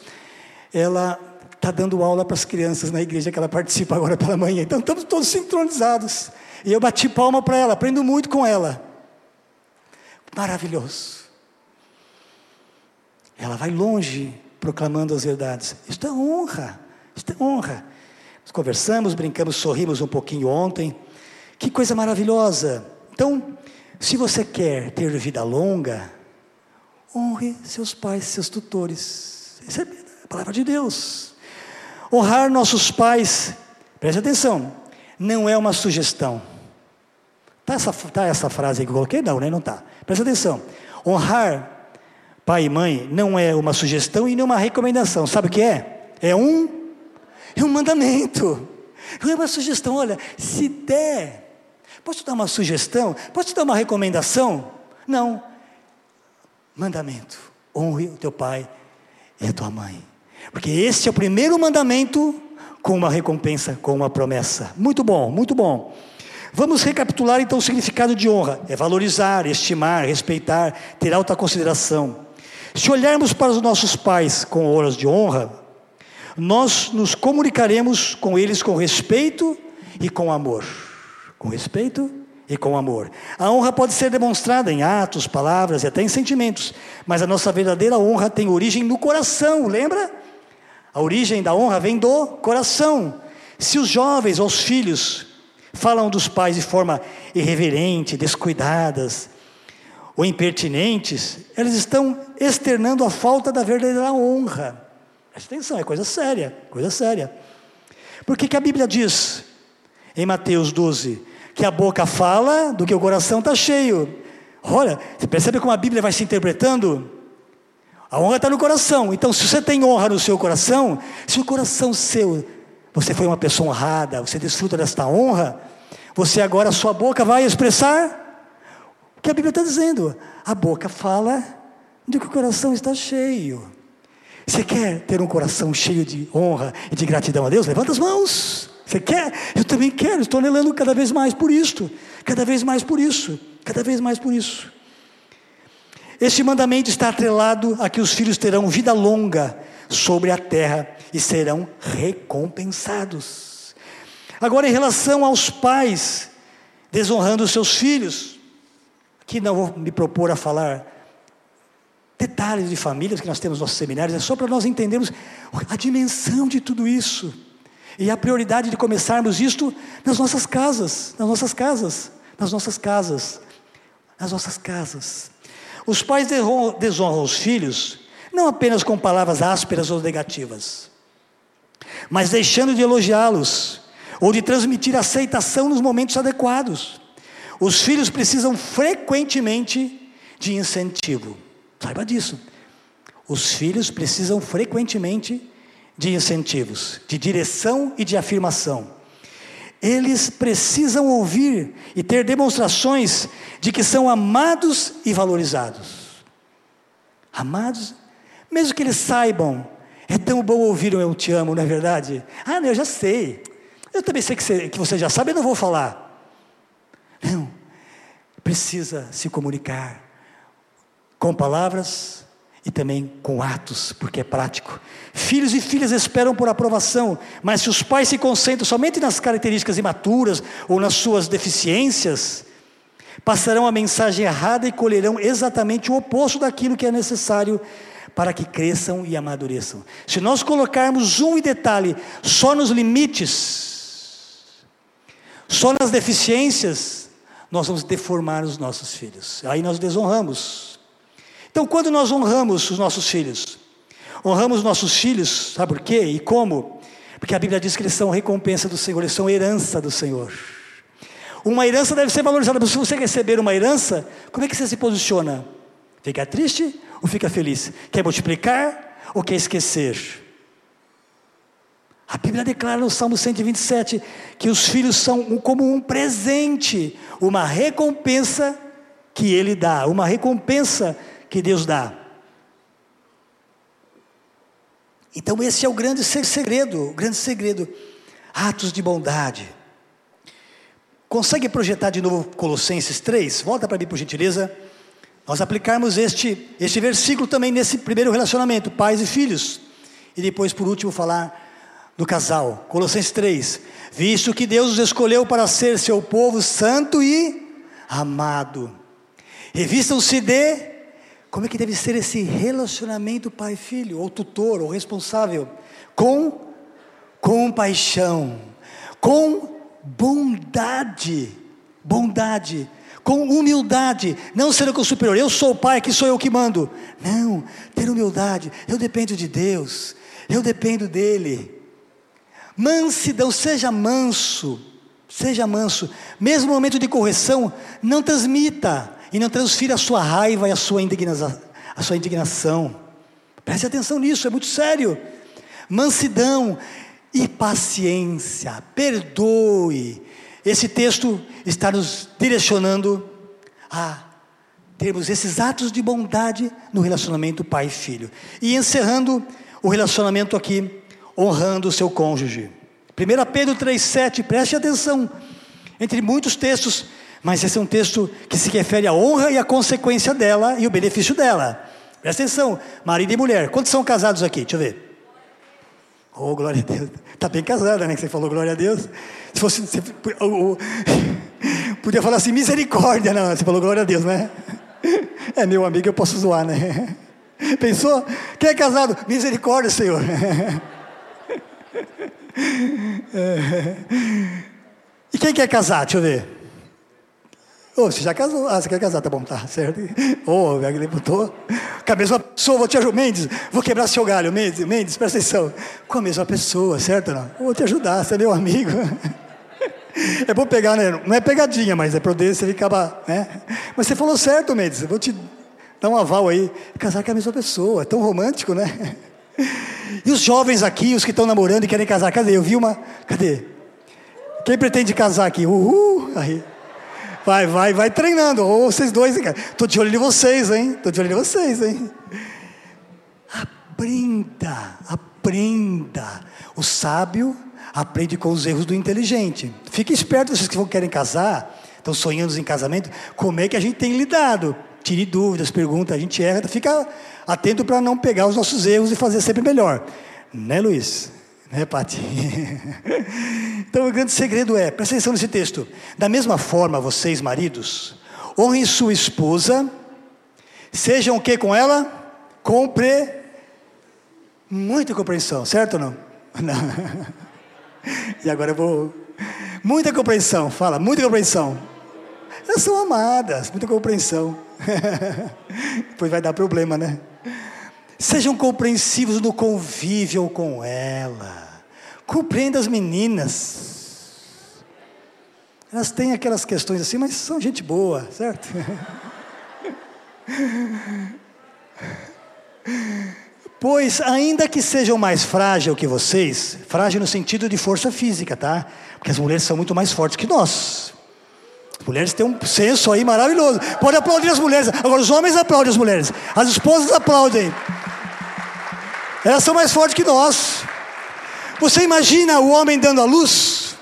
ela está dando aula para as crianças na igreja que ela participa agora pela manhã. Então estamos todos sincronizados. E eu bati palma para ela, aprendo muito com ela. Maravilhoso. ela vai longe proclamando as verdades. Isto é honra, isto é honra. Nós conversamos, brincamos, sorrimos um pouquinho ontem. Que coisa maravilhosa. Então, se você quer ter vida longa, honre seus pais, seus tutores. Essa é a palavra de Deus. Honrar nossos pais, preste atenção, não é uma sugestão. Está essa, tá essa frase aí que eu coloquei? Não, né? Não está. Presta atenção. Honrar pai e mãe não é uma sugestão e nem uma recomendação. Sabe o que é? É um, é um mandamento. Não é uma sugestão. Olha, se der, posso te dar uma sugestão? Posso te dar uma recomendação? Não. Mandamento. Honre o teu pai e a tua mãe. Porque esse é o primeiro mandamento com uma recompensa, com uma promessa. Muito bom, muito bom. Vamos recapitular então o significado de honra: é valorizar, estimar, respeitar, ter alta consideração. Se olharmos para os nossos pais com horas de honra, nós nos comunicaremos com eles com respeito e com amor. Com respeito e com amor. A honra pode ser demonstrada em atos, palavras e até em sentimentos, mas a nossa verdadeira honra tem origem no coração, lembra? A origem da honra vem do coração. Se os jovens ou os filhos falam dos pais de forma irreverente, descuidadas, ou impertinentes, eles estão externando a falta da verdadeira honra. Presta atenção, é coisa séria, coisa séria. Por que, que a Bíblia diz, em Mateus 12, que a boca fala do que o coração está cheio? Olha, você percebe como a Bíblia vai se interpretando? A honra está no coração. Então, se você tem honra no seu coração, se o coração seu, você foi uma pessoa honrada, você desfruta desta honra, você agora, sua boca vai expressar que a Bíblia está dizendo. A boca fala de que o coração está cheio. Você quer ter um coração cheio de honra e de gratidão a Deus? Levanta as mãos. Você quer? Eu também quero. Estou anelando cada vez mais por isto. Cada vez mais por isso. Cada vez mais por isso. Este mandamento está atrelado a que os filhos terão vida longa sobre a terra e serão recompensados. Agora, em relação aos pais desonrando os seus filhos, Aqui não vou me propor a falar detalhes de famílias que nós temos nos nossos seminários, é só para nós entendermos a dimensão de tudo isso. E a prioridade de começarmos isto nas nossas casas, nas nossas casas, nas nossas casas, nas nossas casas. Os pais desonram os filhos, não apenas com palavras ásperas ou negativas, mas deixando de elogiá-los, ou de transmitir aceitação nos momentos adequados. Os filhos precisam frequentemente de incentivo. Saiba disso. Os filhos precisam frequentemente de incentivos, de direção e de afirmação. Eles precisam ouvir e ter demonstrações de que são amados e valorizados. Amados, mesmo que eles saibam, é tão bom ouvir um eu te amo, não é verdade? Ah, não, eu já sei. Eu também sei que você, que você já sabe, eu não vou falar. Não. Precisa se comunicar com palavras e também com atos, porque é prático. Filhos e filhas esperam por aprovação, mas se os pais se concentram somente nas características imaturas ou nas suas deficiências, passarão a mensagem errada e colherão exatamente o oposto daquilo que é necessário para que cresçam e amadureçam. Se nós colocarmos um detalhe só nos limites, só nas deficiências, nós vamos deformar os nossos filhos. Aí nós desonramos. Então, quando nós honramos os nossos filhos, honramos nossos filhos, sabe por quê e como? Porque a Bíblia diz que eles são recompensa do Senhor, eles são herança do Senhor. Uma herança deve ser valorizada, se você receber uma herança, como é que você se posiciona? Fica triste ou fica feliz? Quer multiplicar ou quer esquecer? A Bíblia declara no Salmo 127 que os filhos são como um presente, uma recompensa que Ele dá, uma recompensa que Deus dá. Então, esse é o grande segredo, o grande segredo. Atos de bondade. Consegue projetar de novo Colossenses 3? Volta para mim, por gentileza. Nós aplicarmos este, este versículo também nesse primeiro relacionamento, pais e filhos. E depois, por último, falar do casal. Colossenses 3. Visto que Deus os escolheu para ser seu povo santo e amado. Revistam-se de Como é que deve ser esse relacionamento pai-filho, ou tutor, ou responsável? Com compaixão, com bondade, bondade, com humildade, não sendo com o superior, eu sou o pai, que sou eu que mando. Não, ter humildade, eu dependo de Deus, eu dependo dEle. Mansidão, seja manso, seja manso, mesmo no momento de correção, não transmita e não transfira a sua raiva e a sua, indignação, a sua indignação. Preste atenção nisso, é muito sério. Mansidão e paciência, perdoe, esse texto está nos direcionando a termos esses atos de bondade no relacionamento pai e filho. E encerrando o relacionamento aqui, honrando o seu cônjuge. 1 Pedro 3,7, preste atenção, entre muitos textos, mas esse é um texto que se refere à honra e à consequência dela e o benefício dela. Presta atenção, marido e mulher. Quantos são casados aqui? Deixa eu ver. Oh, glória a Deus. Está bem casada, né? Que você falou glória a Deus. Se fosse. Você, podia falar assim, misericórdia, não. Você falou glória a Deus, né? É meu amigo, eu posso zoar, né? Pensou? Quem é casado? Misericórdia, Senhor. E quem quer casar? Deixa eu ver. Oh, você já casou? Ah, você quer casar? Tá bom, tá certo. Oh, o levantou. Com a mesma pessoa, vou te ajudar. Mendes, vou quebrar seu galho. Mendes, Mendes, presta atenção. Com a mesma pessoa, certo? Não? Vou te ajudar, você é meu amigo. É bom pegar, né? Não é pegadinha, mas é poder você acabar, né? Mas você falou certo, Mendes. Vou te dar um aval aí. Casar com a mesma pessoa, é tão romântico, né? E os jovens aqui, os que estão namorando e querem casar, cadê? Eu vi uma. Cadê? Quem pretende casar aqui? Uhul! Aí. Vai, vai, vai treinando. Ou vocês dois, Estou de olho em vocês, hein? Estou de olho em vocês, hein? Aprenda, aprenda. O sábio aprende com os erros do inteligente. Fique esperto, vocês que querem casar, estão sonhando em casamento, como é que a gente tem lidado? Tire dúvidas, pergunta, a gente erra, fica atento para não pegar os nossos erros e fazer sempre melhor. Né, Luiz? Né, Pati? então, o grande segredo é, presta atenção nesse texto. Da mesma forma, vocês, maridos, honrem sua esposa, sejam o que com ela? Compre. Muita compreensão, certo ou não? não? e agora eu vou. Muita compreensão, fala, muita compreensão. Elas são amadas, muita compreensão. Depois vai dar problema, né? Sejam compreensivos no convívio com ela. Compreenda as meninas. Elas têm aquelas questões assim, mas são gente boa, certo? pois, ainda que sejam mais frágeis que vocês, frágil no sentido de força física, tá? Porque as mulheres são muito mais fortes que nós. As mulheres têm um senso aí maravilhoso. Pode aplaudir as mulheres. Agora, os homens aplaudem as mulheres. As esposas aplaudem. Elas são mais fortes que nós. Você imagina o homem dando a luz?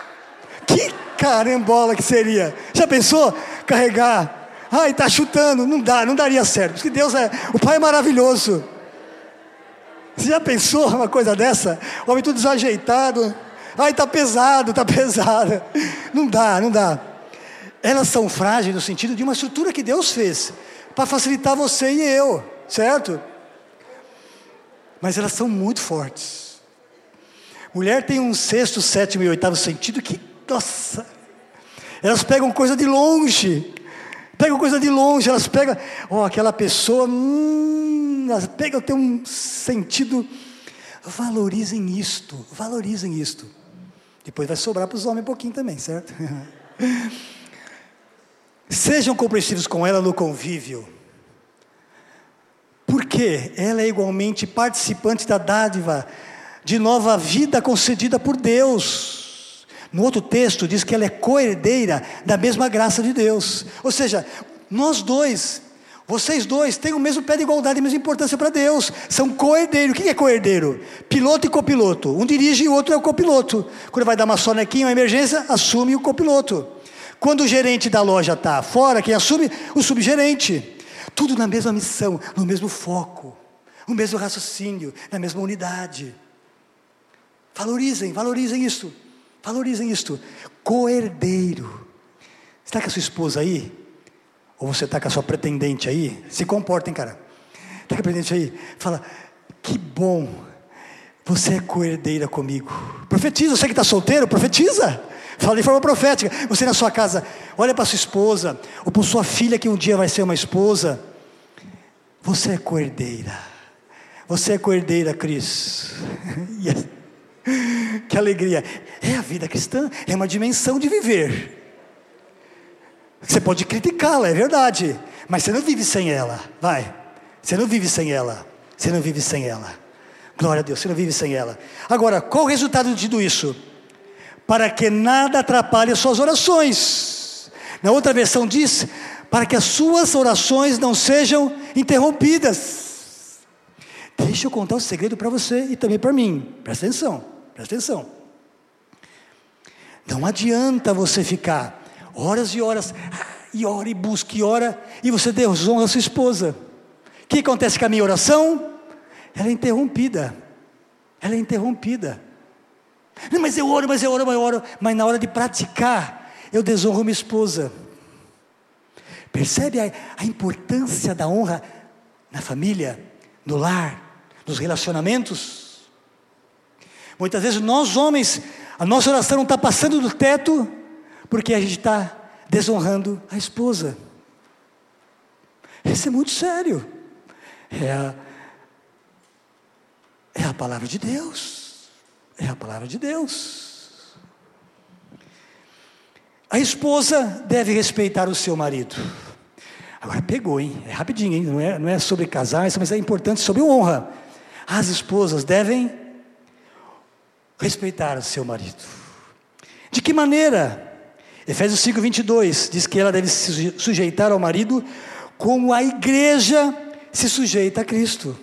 Que carambola que seria. Já pensou? Carregar. Ai, está chutando. Não dá, não daria certo. Porque Deus é. O Pai é maravilhoso. Você já pensou uma coisa dessa? O homem tudo desajeitado. Ai, está pesado, está pesado. Não dá, não dá. Elas são frágeis no sentido de uma estrutura que Deus fez para facilitar você e eu, certo? Mas elas são muito fortes. Mulher tem um sexto, sétimo e oitavo sentido que, nossa, elas pegam coisa de longe, pegam coisa de longe, elas pegam, ó, oh, aquela pessoa, hum, elas pegam, tem um sentido, valorizem isto, valorizem isto. Depois vai sobrar para os homens um pouquinho também, certo? Sejam compreensivos com ela no convívio porque ela é igualmente participante da dádiva de nova vida concedida por Deus. No outro texto diz que ela é coerdeira da mesma graça de Deus. Ou seja, nós dois, vocês dois, têm o mesmo pé de igualdade e mesma importância para Deus. São coerdeiros. O que é coerdeiro? Piloto e copiloto. Um dirige e o outro é o copiloto. Quando vai dar uma sonequinha, uma emergência, assume o copiloto. Quando o gerente da loja está fora, quem assume? O subgerente. Tudo na mesma missão, no mesmo foco, no mesmo raciocínio, na mesma unidade. Valorizem, valorizem isso. Valorizem isto. Coerdeiro. Está com a sua esposa aí? Ou você está com a sua pretendente aí? Se comportem, cara. Está presente aí? Fala, que bom, você é coerdeira comigo. Profetiza, você que está solteiro, profetiza. Fala de forma profética. Você na sua casa, olha para sua esposa, ou para sua filha que um dia vai ser uma esposa. Você é coerdeira. Você é coerdeira, Cris. que alegria. É a vida cristã, é uma dimensão de viver. Você pode criticá-la, é verdade, mas você não vive sem ela. Vai. Você não vive sem ela. Você não vive sem ela. Glória a Deus, você não vive sem ela. Agora, qual o resultado de tudo isso? Para que nada atrapalhe as suas orações. Na outra versão diz: para que as suas orações não sejam interrompidas. Deixa eu contar um segredo para você e também para mim. Presta atenção, presta atenção. Não adianta você ficar horas e horas, e ora e busca e ora, e você desonra a sua esposa. O que acontece com a minha oração? Ela é interrompida. Ela é interrompida. Mas eu oro, mas eu oro, mas eu oro. Mas na hora de praticar, eu desonro minha esposa. Percebe a, a importância da honra na família, no lar, nos relacionamentos? Muitas vezes nós homens, a nossa oração não está passando do teto, porque a gente está desonrando a esposa. Isso é muito sério. É a, é a palavra de Deus. É a palavra de Deus. A esposa deve respeitar o seu marido. Agora pegou, hein? É rapidinho, hein? Não é, não é sobre casais, mas é importante sobre honra. As esposas devem respeitar o seu marido. De que maneira? Efésios 5, 22 diz que ela deve se sujeitar ao marido como a igreja se sujeita a Cristo.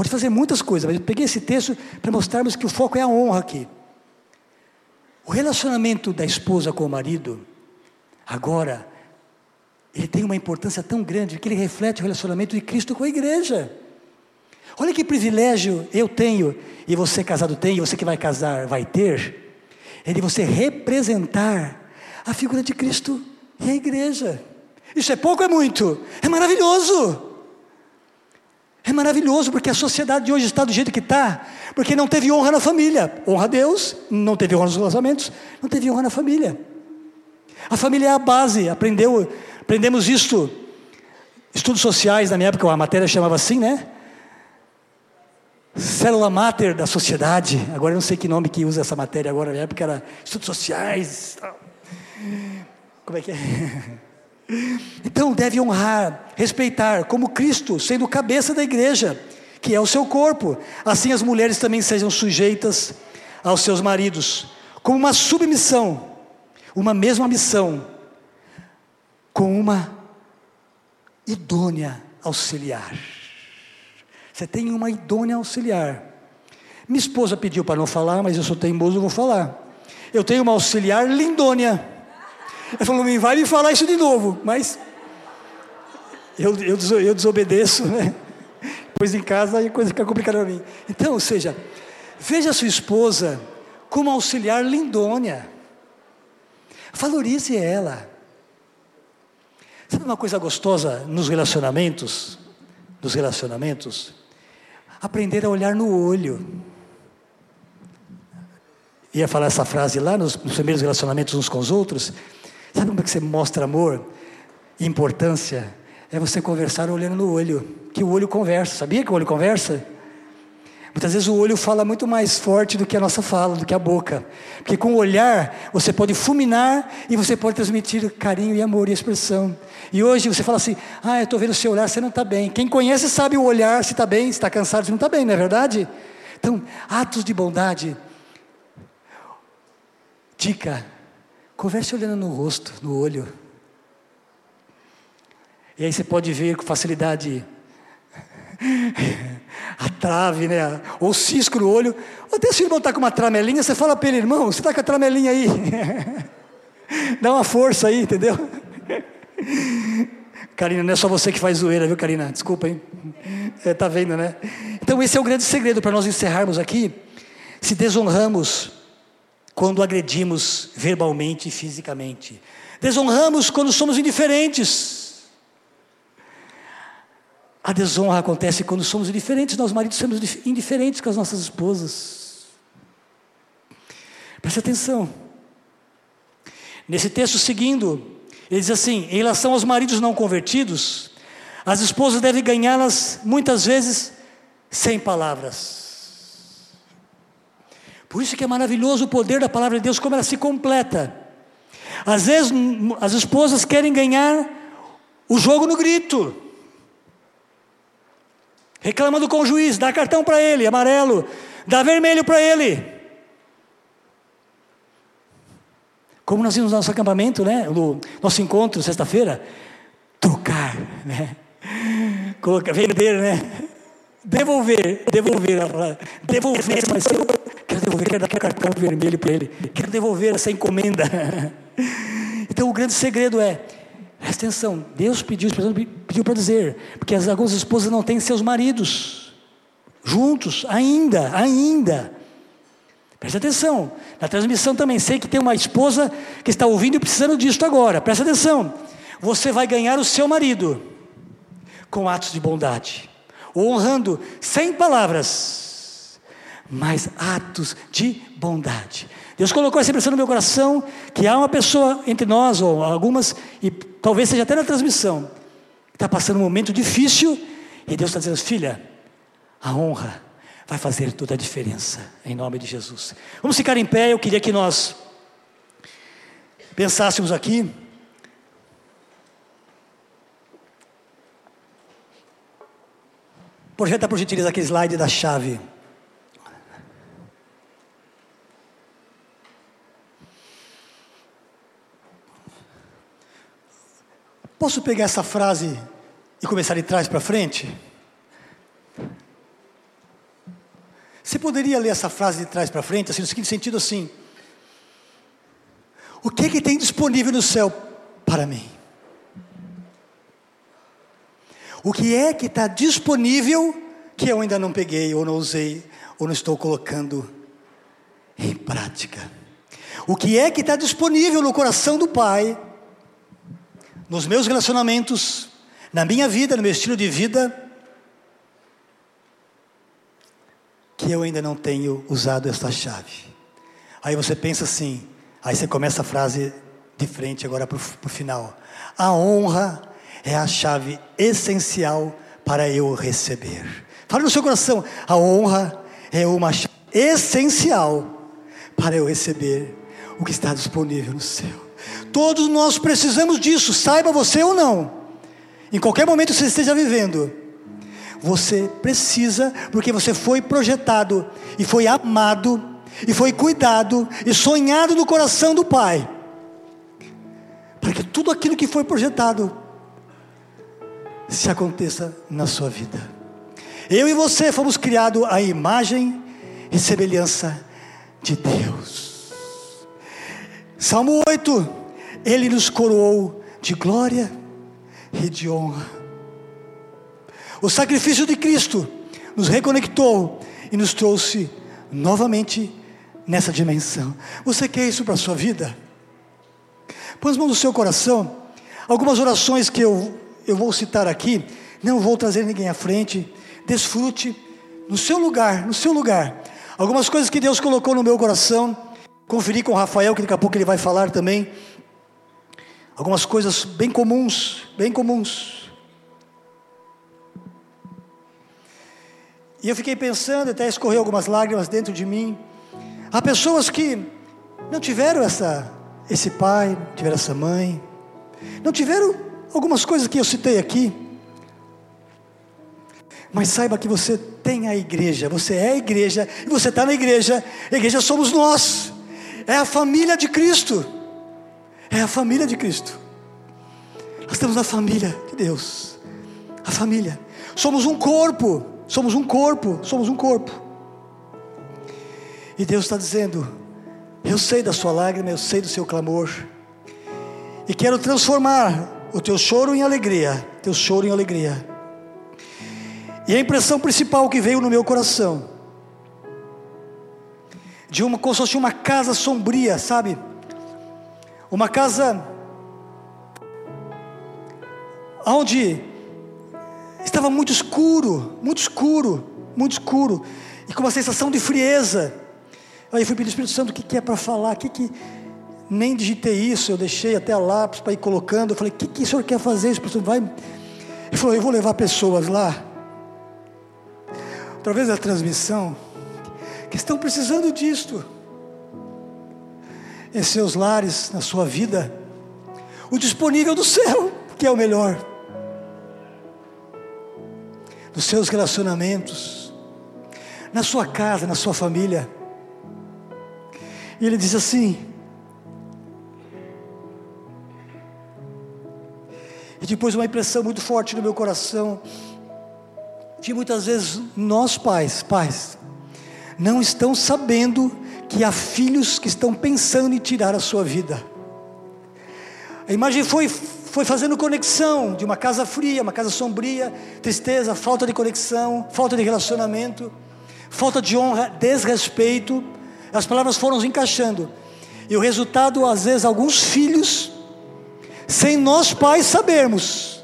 Pode fazer muitas coisas, mas eu peguei esse texto para mostrarmos que o foco é a honra aqui. O relacionamento da esposa com o marido, agora, ele tem uma importância tão grande que ele reflete o relacionamento de Cristo com a igreja. Olha que privilégio eu tenho, e você casado tem, e você que vai casar vai ter, é de você representar a figura de Cristo e a igreja. Isso é pouco ou é muito? É maravilhoso. É maravilhoso porque a sociedade de hoje está do jeito que está, porque não teve honra na família. Honra a Deus, não teve honra nos relacionamentos, não teve honra na família. A família é a base, aprendeu, aprendemos isto. Estudos sociais, na minha época, a matéria chamava assim, né? Célula máter da sociedade. Agora eu não sei que nome que usa essa matéria agora, na minha época era estudos sociais. Como é que é? Então deve honrar, respeitar, como Cristo, sendo cabeça da igreja, que é o seu corpo. Assim as mulheres também sejam sujeitas aos seus maridos, como uma submissão, uma mesma missão, com uma idônea auxiliar. Você tem uma idônea auxiliar. Minha esposa pediu para não falar, mas eu sou teimoso, vou falar. Eu tenho uma auxiliar lindônia. Ele falou, me vai me falar isso de novo, mas eu, eu, eu desobedeço, né? Depois em casa a coisa fica complicada para mim. Então, ou seja, veja sua esposa como auxiliar lindônia. Valorize ela. Sabe uma coisa gostosa nos relacionamentos? Nos relacionamentos? Aprender a olhar no olho. Ia falar essa frase lá nos, nos primeiros relacionamentos uns com os outros. Sabe como é que você mostra amor e importância? É você conversar olhando no olho, que o olho conversa. Sabia que o olho conversa? Muitas vezes o olho fala muito mais forte do que a nossa fala, do que a boca. Porque com o olhar você pode fulminar e você pode transmitir carinho e amor e expressão. E hoje você fala assim: Ah, eu estou vendo o seu olhar, você não está bem. Quem conhece sabe o olhar, se está bem, se está cansado, se não está bem, não é verdade? Então, atos de bondade. Dica: Converse olhando no rosto, no olho. E aí você pode ver com facilidade a trave, né? Ou cisco no olho. Ou até se o irmão está com uma tramelinha, você fala para ele, irmão, você está com a tramelinha aí. Dá uma força aí, entendeu? Karina, não é só você que faz zoeira, viu, Karina? Desculpa, hein? É, tá vendo, né? Então, esse é o grande segredo para nós encerrarmos aqui. Se desonramos quando agredimos verbalmente e fisicamente. Desonramos quando somos indiferentes. A desonra acontece quando somos indiferentes, nós maridos somos indiferentes com as nossas esposas. Preste atenção. Nesse texto seguindo, ele diz assim: em relação aos maridos não convertidos, as esposas devem ganhá-las muitas vezes sem palavras. Por isso que é maravilhoso o poder da palavra de Deus, como ela se completa. Às vezes as esposas querem ganhar o jogo no grito. Reclamando com o juiz, dá cartão para ele, amarelo, dá vermelho para ele. Como nós vimos no nosso acampamento, né? No nosso encontro, sexta-feira, trocar, né? Colocar, vender, né? Devolver, devolver, devolver, mas eu quero devolver, quero dar cartão vermelho para ele, quero devolver essa encomenda. Então o grande segredo é, presta atenção, Deus pediu, pediu para dizer, porque as, algumas esposas não têm seus maridos juntos, ainda, ainda. Presta atenção, na transmissão também sei que tem uma esposa que está ouvindo e precisando disso agora, presta atenção. Você vai ganhar o seu marido com atos de bondade honrando sem palavras, mas atos de bondade. Deus colocou essa impressão no meu coração que há uma pessoa entre nós, ou algumas, e talvez seja até na transmissão, que está passando um momento difícil, e Deus está dizendo: filha, a honra vai fazer toda a diferença, em nome de Jesus. Vamos ficar em pé, eu queria que nós pensássemos aqui. Projeta por gentileza aquele slide da chave. Posso pegar essa frase e começar de trás para frente? Você poderia ler essa frase de trás para frente, assim, no seguinte sentido assim: O que, que tem disponível no céu para mim? O que é que está disponível que eu ainda não peguei, ou não usei, ou não estou colocando em prática? O que é que está disponível no coração do Pai, nos meus relacionamentos, na minha vida, no meu estilo de vida, que eu ainda não tenho usado esta chave? Aí você pensa assim, aí você começa a frase de frente agora para o final. A honra é a chave essencial para eu receber. Fale no seu coração, a honra é uma chave essencial para eu receber o que está disponível no céu. Todos nós precisamos disso, saiba você ou não. Em qualquer momento que você esteja vivendo, você precisa, porque você foi projetado e foi amado e foi cuidado e sonhado no coração do Pai. Para que tudo aquilo que foi projetado se aconteça na sua vida. Eu e você fomos criados à imagem e semelhança de Deus. Salmo 8, Ele nos coroou de glória e de honra. O sacrifício de Cristo nos reconectou e nos trouxe novamente nessa dimensão. Você quer isso para a sua vida? Põe as mãos no seu coração. Algumas orações que eu eu vou citar aqui, não vou trazer ninguém à frente, desfrute no seu lugar, no seu lugar. Algumas coisas que Deus colocou no meu coração, conferi com o Rafael, que daqui a pouco ele vai falar também. Algumas coisas bem comuns, bem comuns. E eu fiquei pensando, até escorreu algumas lágrimas dentro de mim. Há pessoas que não tiveram essa, esse pai, não tiveram essa mãe, não tiveram algumas coisas que eu citei aqui. Mas saiba que você tem a igreja, você é a igreja, e você está na igreja, a igreja somos nós, é a família de Cristo, é a família de Cristo. Nós estamos na família de Deus, a família, somos um corpo, somos um corpo, somos um corpo. E Deus está dizendo: Eu sei da sua lágrima, eu sei do seu clamor, e quero transformar o teu choro em alegria, teu choro em alegria. E a impressão principal que veio no meu coração, de uma, como se fosse uma casa sombria, sabe? Uma casa onde estava muito escuro, muito escuro, muito escuro, e com uma sensação de frieza. Aí eu fui pedir ao Espírito Santo o que, que é para falar, o que, que. Nem digitei isso, eu deixei até lápis para ir colocando. Eu falei, o que, que o senhor quer fazer? O Espírito Santo vai. Ele falou, eu vou levar pessoas lá, através da transmissão, que estão precisando disto. Em seus lares, na sua vida, o disponível do céu, que é o melhor. Nos seus relacionamentos, na sua casa, na sua família. E ele diz assim: E depois uma impressão muito forte no meu coração, de muitas vezes nós pais, pais, não estão sabendo que há filhos que estão pensando em tirar a sua vida. A imagem foi, foi fazendo conexão de uma casa fria, uma casa sombria, tristeza, falta de conexão, falta de relacionamento, falta de honra, desrespeito. As palavras foram se encaixando. E o resultado, às vezes, alguns filhos, sem nós pais sabermos.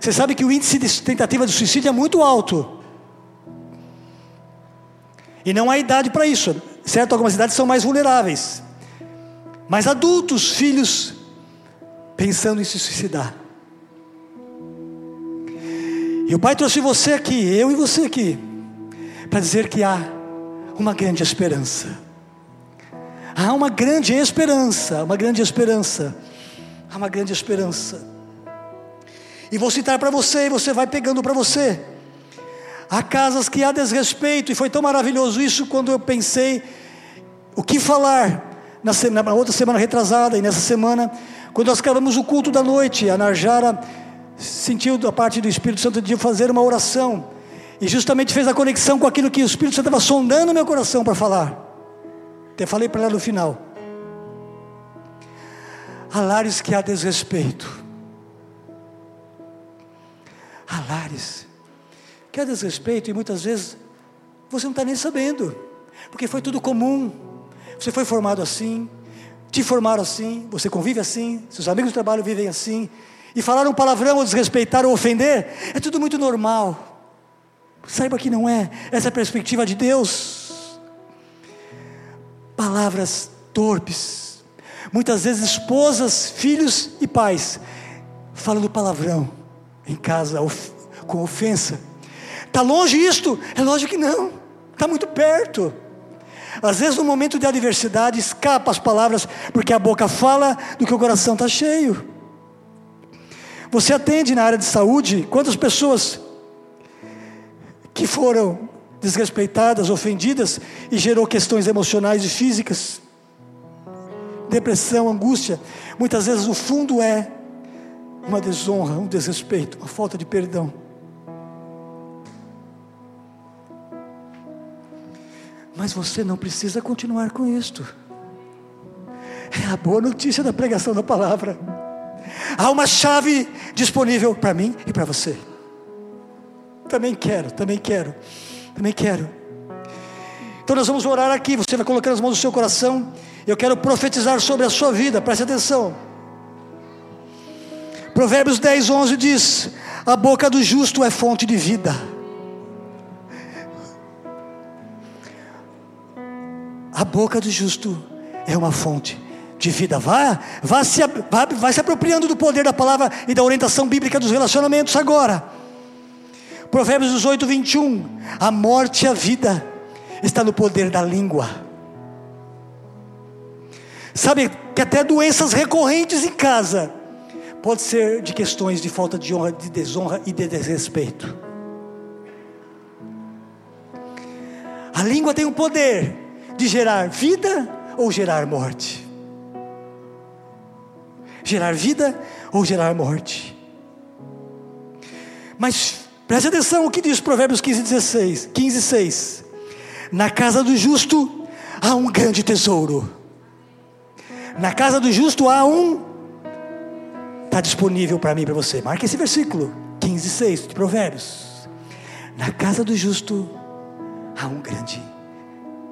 Você sabe que o índice de tentativa de suicídio é muito alto. E não há idade para isso, certo? Algumas idades são mais vulneráveis. Mas adultos, filhos, pensando em se suicidar. E o Pai trouxe você aqui, eu e você aqui, para dizer que há uma grande esperança. Há uma grande esperança, uma grande esperança. Há uma grande esperança. E vou citar para você, e você vai pegando para você. Há casas que há desrespeito, e foi tão maravilhoso isso quando eu pensei o que falar na, semana, na outra semana retrasada e nessa semana, quando nós acabamos o culto da noite, a Narjara sentiu da parte do Espírito Santo de fazer uma oração, e justamente fez a conexão com aquilo que o Espírito Santo estava sondando meu coração para falar. Até falei para ela no final. Há lares que há desrespeito. Há lares que há desrespeito, e muitas vezes você não está nem sabendo, porque foi tudo comum. Você foi formado assim, te formaram assim, você convive assim, seus amigos do trabalho vivem assim, e falar um palavrão ou desrespeitar ou ofender, é tudo muito normal. Saiba que não é, essa é a perspectiva de Deus. Palavras torpes, muitas vezes esposas, filhos e pais, falando palavrão em casa, com ofensa. Está longe isto? É lógico que não, está muito perto. Às vezes, no momento de adversidade, escapa as palavras, porque a boca fala do que o coração está cheio. Você atende na área de saúde, quantas pessoas que foram desrespeitadas, ofendidas e gerou questões emocionais e físicas, depressão, angústia. Muitas vezes o fundo é uma desonra, um desrespeito, uma falta de perdão. Mas você não precisa continuar com isto. É a boa notícia da pregação da palavra. Há uma chave disponível para mim e para você. Também quero, também quero, também quero. Então nós vamos orar aqui. Você vai colocar as mãos no seu coração. Eu quero profetizar sobre a sua vida. Preste atenção. Provérbios 10, 11 diz: A boca do justo é fonte de vida A boca do justo é uma fonte de vida. Vá, vá, se, vá, vá se apropriando do poder da palavra e da orientação bíblica dos relacionamentos agora. Provérbios 18, 21. A morte e a vida está no poder da língua. Sabe que até doenças recorrentes em casa pode ser de questões de falta de honra, de desonra e de desrespeito. A língua tem um poder de gerar vida ou gerar morte? Gerar vida ou gerar morte? Mas preste atenção o que diz Provérbios 15, 16, 15, 6. Na casa do justo há um grande tesouro. Na casa do justo há um. Está disponível para mim para você. Marque esse versículo. 15, 6 de Provérbios. Na casa do justo há um grande tesouro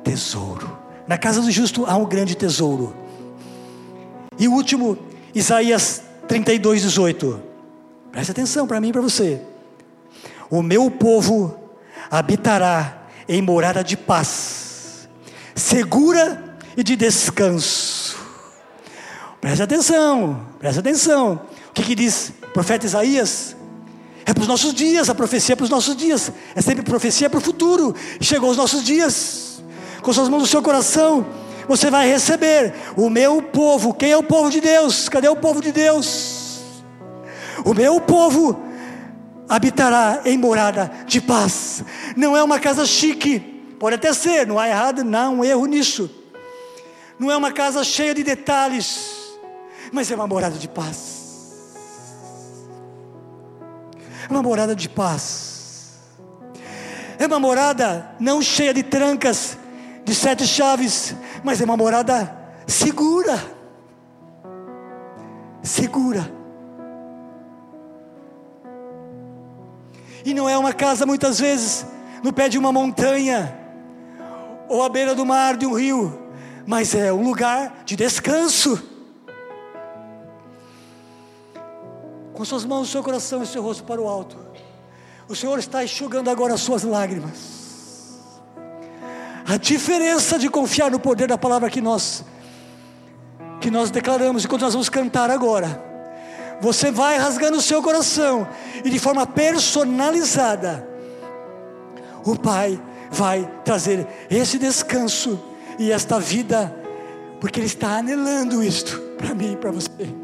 tesouro. Na casa do justo há um grande tesouro. E o último, Isaías 32, 18. Preste atenção para mim e para você. O meu povo habitará em morada de paz, segura e de descanso. Presta atenção, presta atenção. O que, que diz o profeta Isaías? É para os nossos dias, a profecia é para os nossos dias. É sempre profecia para o futuro. Chegou os nossos dias. Com suas mãos no seu coração, você vai receber o meu povo. Quem é o povo de Deus? Cadê o povo de Deus? O meu povo habitará em morada de paz. Não é uma casa chique, pode até ser, não há errado, não há um erro nisso. Não é uma casa cheia de detalhes, mas é uma morada de paz. É uma morada de paz. É uma morada não cheia de trancas, de sete chaves, mas é uma morada segura. Segura. E não é uma casa muitas vezes no pé de uma montanha ou à beira do mar, de um rio, mas é um lugar de descanso. com suas mãos, seu coração e seu rosto para o alto. O Senhor está enxugando agora as suas lágrimas. A diferença de confiar no poder da palavra que nós que nós declaramos enquanto nós vamos cantar agora. Você vai rasgando o seu coração e de forma personalizada o Pai vai trazer esse descanso e esta vida, porque Ele está anelando isto para mim e para você.